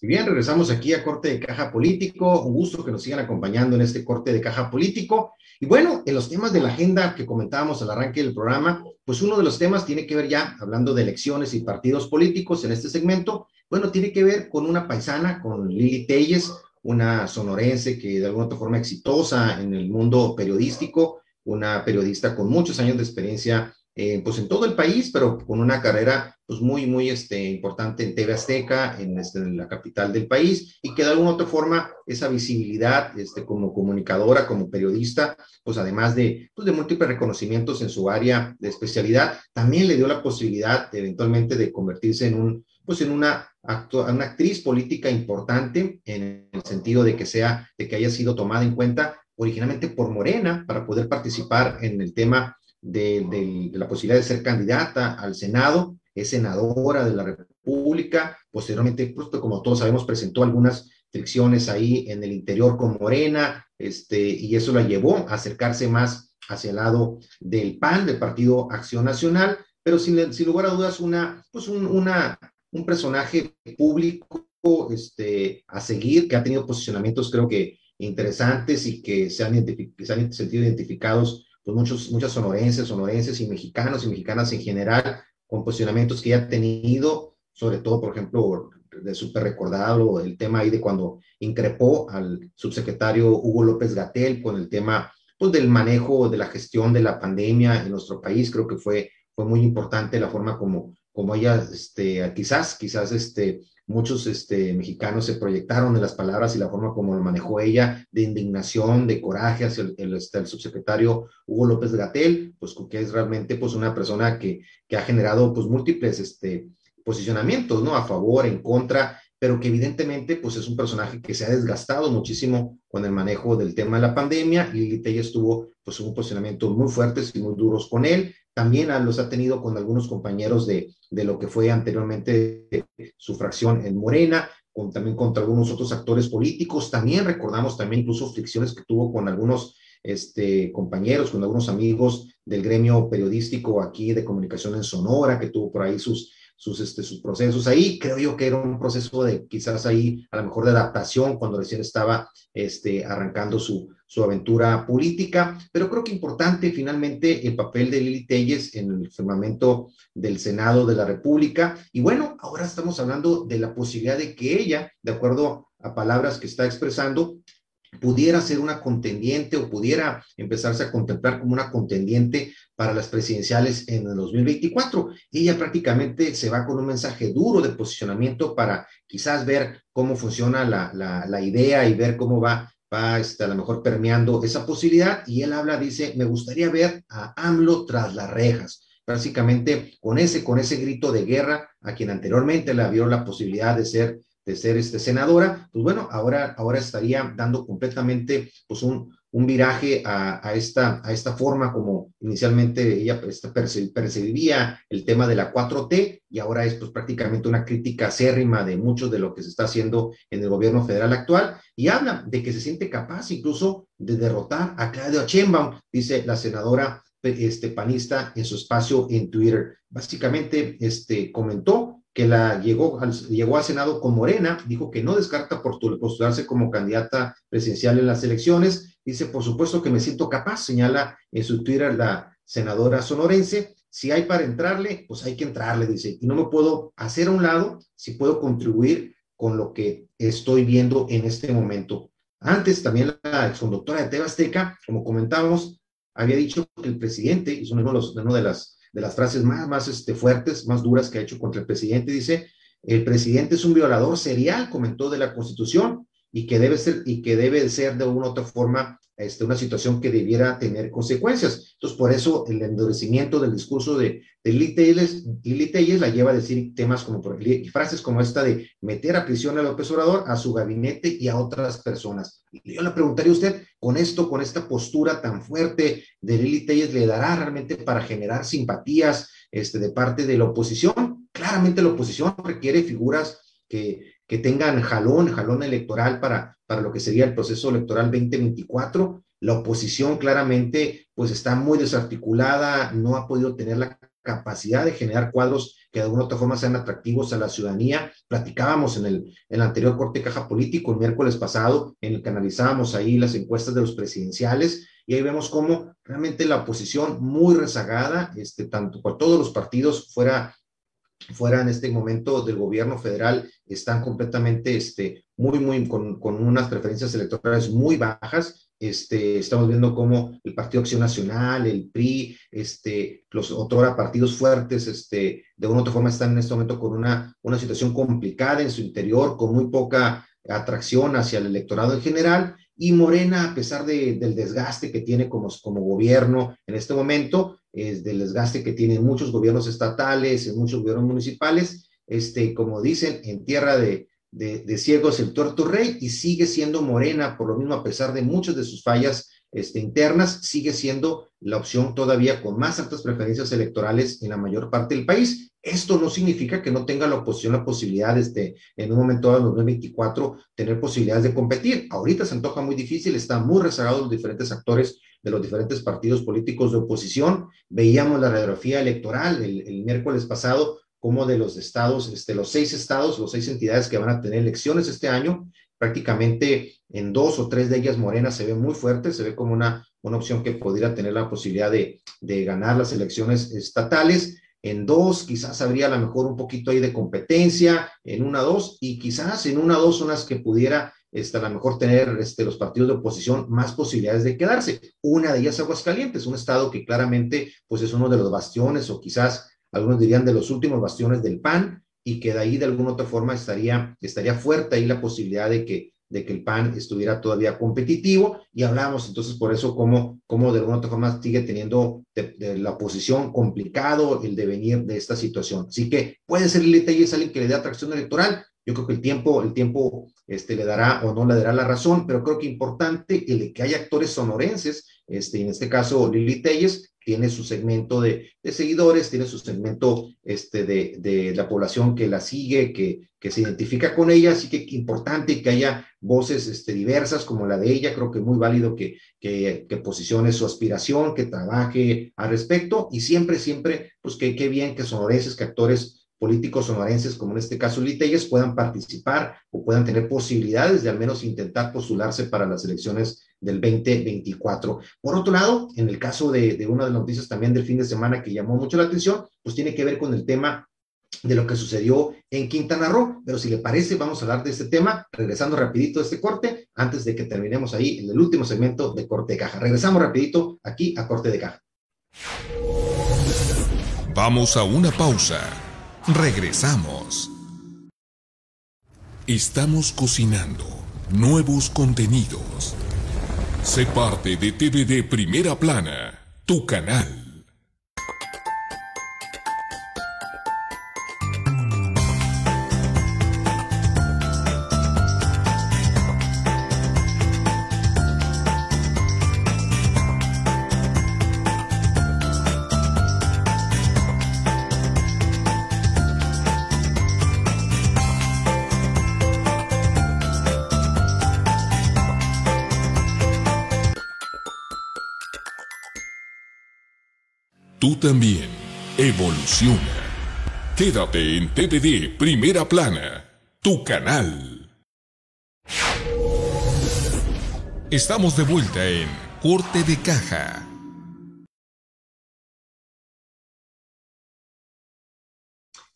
Y bien, regresamos aquí a Corte de Caja Político. Un gusto que nos sigan acompañando en este Corte de Caja Político. Y bueno, en los temas de la agenda que comentábamos al arranque del programa, pues uno de los temas tiene que ver ya, hablando de elecciones y partidos políticos en este segmento, bueno, tiene que ver con una paisana, con Lili Telles, una sonorense que de alguna otra forma exitosa en el mundo periodístico, una periodista con muchos años de experiencia eh, pues en todo el país, pero con una carrera pues muy, muy este, importante en TV Azteca, en, este, en la capital del país, y que de alguna otra forma esa visibilidad este, como comunicadora, como periodista, pues además de, pues de múltiples reconocimientos en su área de especialidad, también le dio la posibilidad eventualmente de convertirse en un, pues en una, una actriz política importante en el sentido de que sea, de que haya sido tomada en cuenta originalmente por Morena para poder participar en el tema de, la posibilidad de ser candidata al Senado, es senadora de la República, posteriormente, pues, como todos sabemos, presentó algunas fricciones ahí en el interior con Morena, este, y eso la llevó a acercarse más hacia el lado del PAN, del Partido Acción Nacional, pero sin, lugar a dudas una, pues un, una, un personaje público este, a seguir, que ha tenido posicionamientos creo que interesantes y que se han, se han sentido identificados pues muchos, muchas sonorenses, sonorenses y mexicanos y mexicanas en general, con posicionamientos que ya ha tenido, sobre todo, por ejemplo, de súper recordado el tema ahí de cuando increpó al subsecretario Hugo López Gatel con el tema pues, del manejo de la gestión de la pandemia en nuestro país. Creo que fue, fue muy importante la forma como, como ella, este, quizás, quizás, este, muchos este, mexicanos se proyectaron en las palabras y la forma como lo manejó ella, de indignación, de coraje hacia el, este, el, subsecretario Hugo López Gatel, pues que es realmente pues una persona que, que ha generado pues múltiples este, posicionamientos, ¿no? A favor, en contra, pero que evidentemente pues es un personaje que se ha desgastado muchísimo con el manejo del tema de la pandemia y Lili Telles tuvo pues un posicionamiento muy fuertes y muy duros con él, también los ha tenido con algunos compañeros de, de lo que fue anteriormente su fracción en Morena, con, también contra algunos otros actores políticos. También recordamos también incluso fricciones que tuvo con algunos este, compañeros, con algunos amigos del gremio periodístico aquí de comunicación en Sonora, que tuvo por ahí sus, sus, este, sus procesos ahí. Creo yo que era un proceso de quizás ahí, a lo mejor de adaptación cuando recién estaba este, arrancando su, su aventura política, pero creo que importante finalmente el papel de Lili Telles en el firmamento del Senado de la República. Y bueno, ahora estamos hablando de la posibilidad de que ella, de acuerdo a palabras que está expresando, pudiera ser una contendiente o pudiera empezarse a contemplar como una contendiente para las presidenciales en el 2024. Ella prácticamente se va con un mensaje duro de posicionamiento para quizás ver cómo funciona la, la, la idea y ver cómo va, va este, a lo mejor permeando esa posibilidad. Y él habla, dice, me gustaría ver a AMLO tras las rejas. Básicamente con ese, con ese grito de guerra a quien anteriormente le abrió la posibilidad de ser de ser este, senadora, pues bueno, ahora, ahora estaría dando completamente pues un, un viraje a, esta, a esta forma como inicialmente ella este, percibía el tema de la 4T y ahora es pues prácticamente una crítica acérrima de mucho de lo que se está haciendo en el gobierno federal actual y habla de que se siente capaz incluso de derrotar a Claudio Sheinbaum, dice la senadora este, panista en su espacio en Twitter. Básicamente este, comentó que la llegó al, llegó al Senado con Morena, dijo que no descarta postularse como candidata presidencial en las elecciones. Dice, por supuesto que me siento capaz, señala en su Twitter la senadora sonorense. Si hay para entrarle, pues hay que entrarle, dice. Y no me puedo hacer a un lado si puedo contribuir con lo que estoy viendo en este momento. Antes también la exconductora de Tebasteca, como comentábamos, había dicho que el presidente, y es uno de, los, uno de las de las frases más, más este, fuertes, más duras que ha hecho contra el presidente. Dice, el presidente es un violador serial, comentó de la Constitución, y que debe ser, y que debe ser de una u otra forma este, una situación que debiera tener consecuencias. Entonces, por eso el endurecimiento del discurso de, de Telles la lleva a decir temas como, frases como esta de meter a prisión a López Obrador, a su gabinete y a otras personas. Y yo le preguntaría a usted, con esto, con esta postura tan fuerte de Lili Telles, ¿le dará realmente para generar simpatías este, de parte de la oposición? Claramente la oposición requiere figuras que, que tengan jalón, jalón electoral para, para lo que sería el proceso electoral 2024. La oposición claramente pues está muy desarticulada, no ha podido tener la capacidad de generar cuadros que de alguna u otra forma sean atractivos a la ciudadanía. Platicábamos en el, en el anterior corte caja político el miércoles pasado, en el que analizábamos ahí las encuestas de los presidenciales, y ahí vemos cómo realmente la oposición muy rezagada, este, tanto por todos los partidos, fuera fuera en este momento del gobierno federal están completamente este, muy, muy, con, con unas preferencias electorales muy bajas. Este, estamos viendo cómo el Partido Acción Nacional, el PRI, este, los otrora partidos fuertes, este, de una u otra forma están en este momento con una, una situación complicada en su interior, con muy poca atracción hacia el electorado en general. Y Morena, a pesar de, del desgaste que tiene como, como gobierno en este momento, es del desgaste que tienen muchos gobiernos estatales, en muchos gobiernos municipales, este, como dicen, en tierra de, de, ciegos el tuerto rey y sigue siendo Morena, por lo mismo, a pesar de muchas de sus fallas este, internas, sigue siendo la opción todavía con más altas preferencias electorales en la mayor parte del país. Esto no significa que no tenga la oposición la posibilidad, este, en un momento dado, en 2024, tener posibilidades de competir. Ahorita se antoja muy difícil, están muy rezagados los diferentes actores de los diferentes partidos políticos de oposición. Veíamos la radiografía electoral el, miércoles pasado, como de los estados, este, los seis estados, los seis entidades que van a tener elecciones este año, prácticamente en dos o tres de ellas Morena se ve muy fuerte, se ve como una, una opción que podría tener la posibilidad de, de ganar las elecciones estatales. En dos, quizás habría a lo mejor un poquito ahí de competencia, en una, dos, y quizás en una, dos, unas que pudiera este, a lo mejor tener este, los partidos de oposición más posibilidades de quedarse. Una de ellas Aguascalientes, un estado que claramente pues es uno de los bastiones o quizás algunos dirían de los últimos bastiones del PAN y que de ahí de alguna otra forma estaría, estaría fuerte ahí la posibilidad de que, de que el PAN estuviera todavía competitivo y hablamos entonces por eso cómo, cómo de alguna forma sigue teniendo la oposición complicado el devenir de esta situación. Así que puede ser el y alguien que le dé atracción electoral, yo creo que el tiempo, el tiempo este, le dará o no le dará la razón, pero creo que importante el que haya actores sonorenses, este, en este caso Lili Telles, tiene su segmento de, seguidores, tiene su segmento este, de, la población que la sigue, que, se identifica con ella, así que importante que haya voces este, diversas como la de ella, creo que muy válido que, que, que posicione su aspiración, que trabaje al respecto. Y siempre, siempre, pues que qué bien que sonorenses, que actores políticos sonorenses, como en este caso Liteyes, puedan participar o puedan tener posibilidades de al menos intentar postularse para las elecciones del 2024. Por otro lado, en el caso de, una de las noticias también del fin de semana que llamó mucho la atención, pues tiene que ver con el tema de lo que sucedió en Quintana Roo. Pero si le parece, vamos a hablar de este tema, regresando rapidito a este corte, antes de que terminemos ahí en el último segmento de corte de caja. Regresamos rapidito aquí a corte de caja. Vamos a una pausa. Regresamos. Estamos cocinando nuevos contenidos. Sé parte de TVD Primera Plana, tu canal. Tú también evoluciona. Quédate en TVD Primera Plana, tu canal. Estamos de vuelta en Corte de Caja.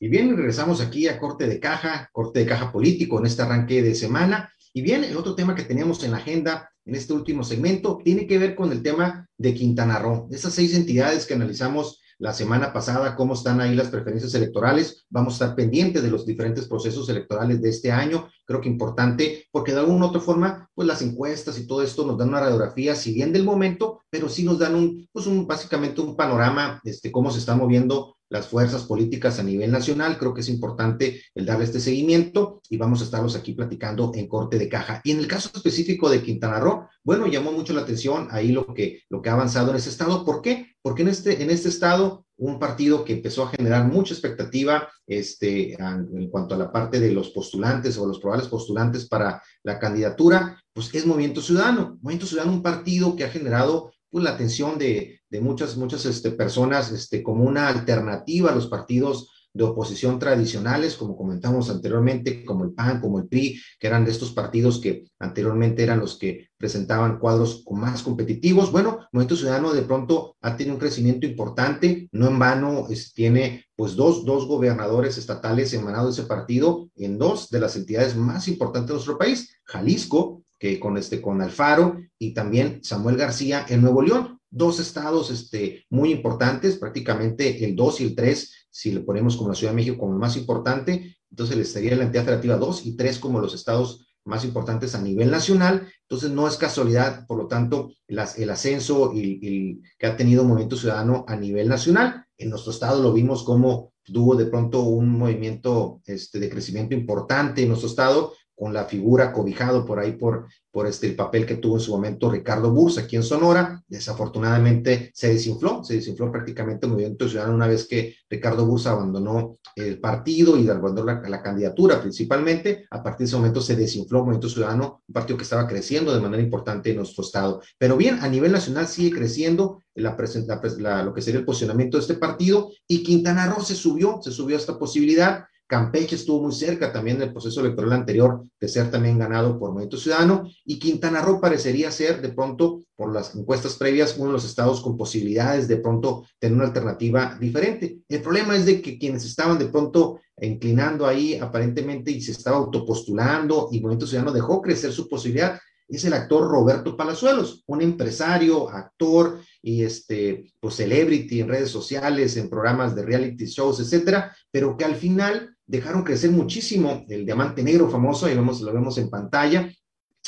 Y bien, regresamos aquí a corte de caja, corte de caja político en este arranque de semana. Y bien, el otro tema que teníamos en la agenda en este último segmento tiene que ver con el tema de Quintana Roo, esas seis entidades que analizamos la semana pasada, cómo están ahí las preferencias electorales. Vamos a estar pendientes de los diferentes procesos electorales de este año. Creo que importante, porque de alguna u otra forma, pues las encuestas y todo esto nos dan una radiografía, si bien del momento, pero sí nos dan un, pues un, básicamente un panorama, este, cómo se están moviendo las fuerzas políticas a nivel nacional. Creo que es importante el darle este seguimiento y vamos a estarlos aquí platicando en corte de caja. Y en el caso específico de Quintana Roo, bueno, llamó mucho la atención ahí lo que, lo que ha avanzado en ese estado. ¿Por qué? Porque en este, en este estado, un partido que empezó a generar mucha expectativa este, en cuanto a la parte de los postulantes o los probables postulantes para la candidatura, pues es Movimiento Ciudadano. Movimiento Ciudadano, un partido que ha generado pues, la atención de, de muchas, muchas este, personas este, como una alternativa a los partidos de oposición tradicionales, como comentamos anteriormente, como el PAN, como el PRI, que eran de estos partidos que anteriormente eran los que presentaban cuadros más competitivos. Bueno, Movimiento Ciudadano de pronto ha tenido un crecimiento importante, no en vano tiene pues dos, dos gobernadores estatales emanados de ese partido en dos de las entidades más importantes de nuestro país, Jalisco, que con este con Alfaro y también Samuel García en Nuevo León dos estados este, muy importantes, prácticamente el 2 y el 3, si le ponemos como la Ciudad de México como más importante, entonces le estaría la entidad federativa 2 y 3 como los estados más importantes a nivel nacional. Entonces no es casualidad, por lo tanto, el ascenso y, que ha tenido Movimiento Ciudadano a nivel nacional. En nuestro estado lo vimos como tuvo de pronto un movimiento este, de crecimiento importante en nuestro estado, con la figura cobijado por ahí por, por este, el papel que tuvo en su momento Ricardo Bursa aquí en Sonora. Desafortunadamente se desinfló, se desinfló prácticamente el movimiento ciudadano una vez que Ricardo Bursa abandonó el partido y abandonó la, la, candidatura principalmente. A partir de ese momento se desinfló el movimiento ciudadano, un partido que estaba creciendo de manera importante en nuestro estado. Pero bien, a nivel nacional sigue creciendo la, la, lo que sería el posicionamiento de este partido y Quintana Roo se subió, se subió a esta posibilidad Campeche estuvo muy cerca también del proceso electoral anterior de ser también ganado por Movimiento Ciudadano y Quintana Roo parecería ser de pronto, por las encuestas previas, uno de los estados con posibilidades de pronto tener una alternativa diferente. El problema es de que quienes estaban de pronto inclinando ahí aparentemente y se estaba autopostulando y Movimiento Ciudadano dejó crecer su posibilidad, es el actor Roberto Palazuelos, un empresario, actor y este, pues celebrity en redes sociales, en programas de reality shows, etcétera, pero que al final dejaron crecer muchísimo el diamante negro famoso, ahí vemos, lo vemos en pantalla,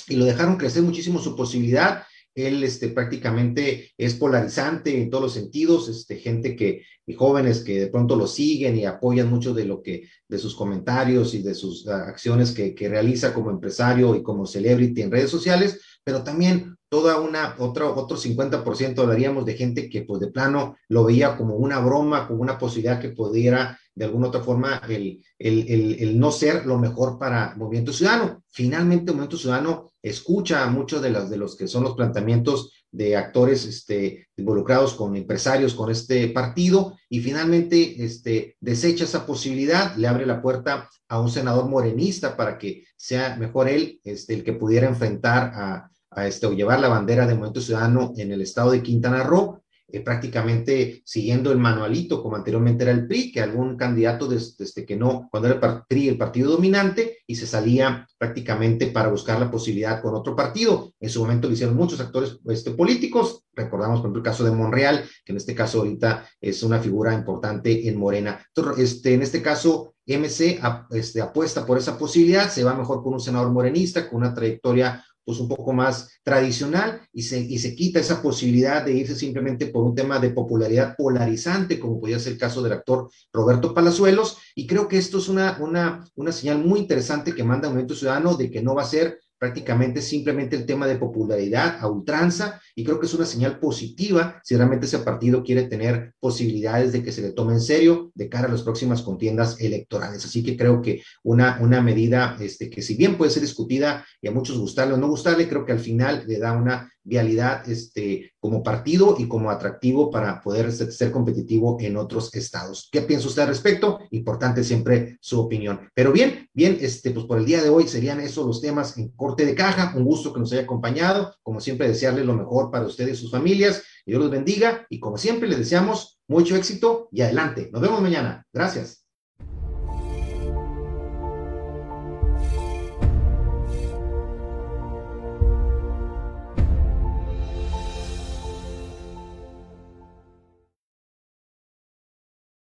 y lo dejaron crecer muchísimo su posibilidad. Él este, prácticamente es polarizante en todos los sentidos, este, gente que, y jóvenes que de pronto lo siguen y apoyan mucho de lo que, de sus comentarios y de sus acciones que, que realiza como empresario y como celebrity en redes sociales, pero también toda una, otro, otro 50% hablaríamos de gente que pues de plano lo veía como una broma, como una posibilidad que pudiera de alguna otra forma el, el, el, no ser lo mejor para Movimiento Ciudadano. Finalmente, Movimiento Ciudadano escucha a muchos de los, de los que son los planteamientos de actores este, involucrados con empresarios con este partido y finalmente este, desecha esa posibilidad, le abre la puerta a un senador morenista para que sea mejor él este, el que pudiera enfrentar a, a este, llevar la bandera de Movimiento Ciudadano en el estado de Quintana Roo eh, prácticamente siguiendo el manualito, como anteriormente era el PRI, que algún candidato desde, que no, cuando era el PRI el partido dominante, y se salía prácticamente para buscar la posibilidad con otro partido. En su momento lo hicieron muchos actores este, políticos, recordamos por ejemplo el caso de Monreal, que en este caso ahorita es una figura importante en Morena. este, en este caso, MC este, apuesta por esa posibilidad, se va mejor con un senador morenista, con una trayectoria pues un poco más tradicional y se, y se quita esa posibilidad de irse simplemente por un tema de popularidad polarizante, como podía ser el caso del actor Roberto Palazuelos. Y creo que esto es una, una, una señal muy interesante que manda Movimiento Ciudadano de que no va a ser prácticamente simplemente el tema de popularidad a ultranza y creo que es una señal positiva si realmente ese partido quiere tener posibilidades de que se le tome en serio de cara a las próximas contiendas electorales. Así que creo que una, una medida este, que si bien puede ser discutida y a muchos gustarle o no gustarle, creo que al final le da una vialidad este, como partido y como atractivo para poder ser competitivo en otros estados. ¿Qué piensa usted al respecto? Importante siempre su opinión. Pero bien, bien, este, pues por el día de hoy serían esos los temas en corte de caja. Un gusto que nos haya acompañado. Como siempre, desearle lo mejor para ustedes y sus familias. Dios los bendiga y como siempre, les deseamos mucho éxito y adelante. Nos vemos mañana. Gracias.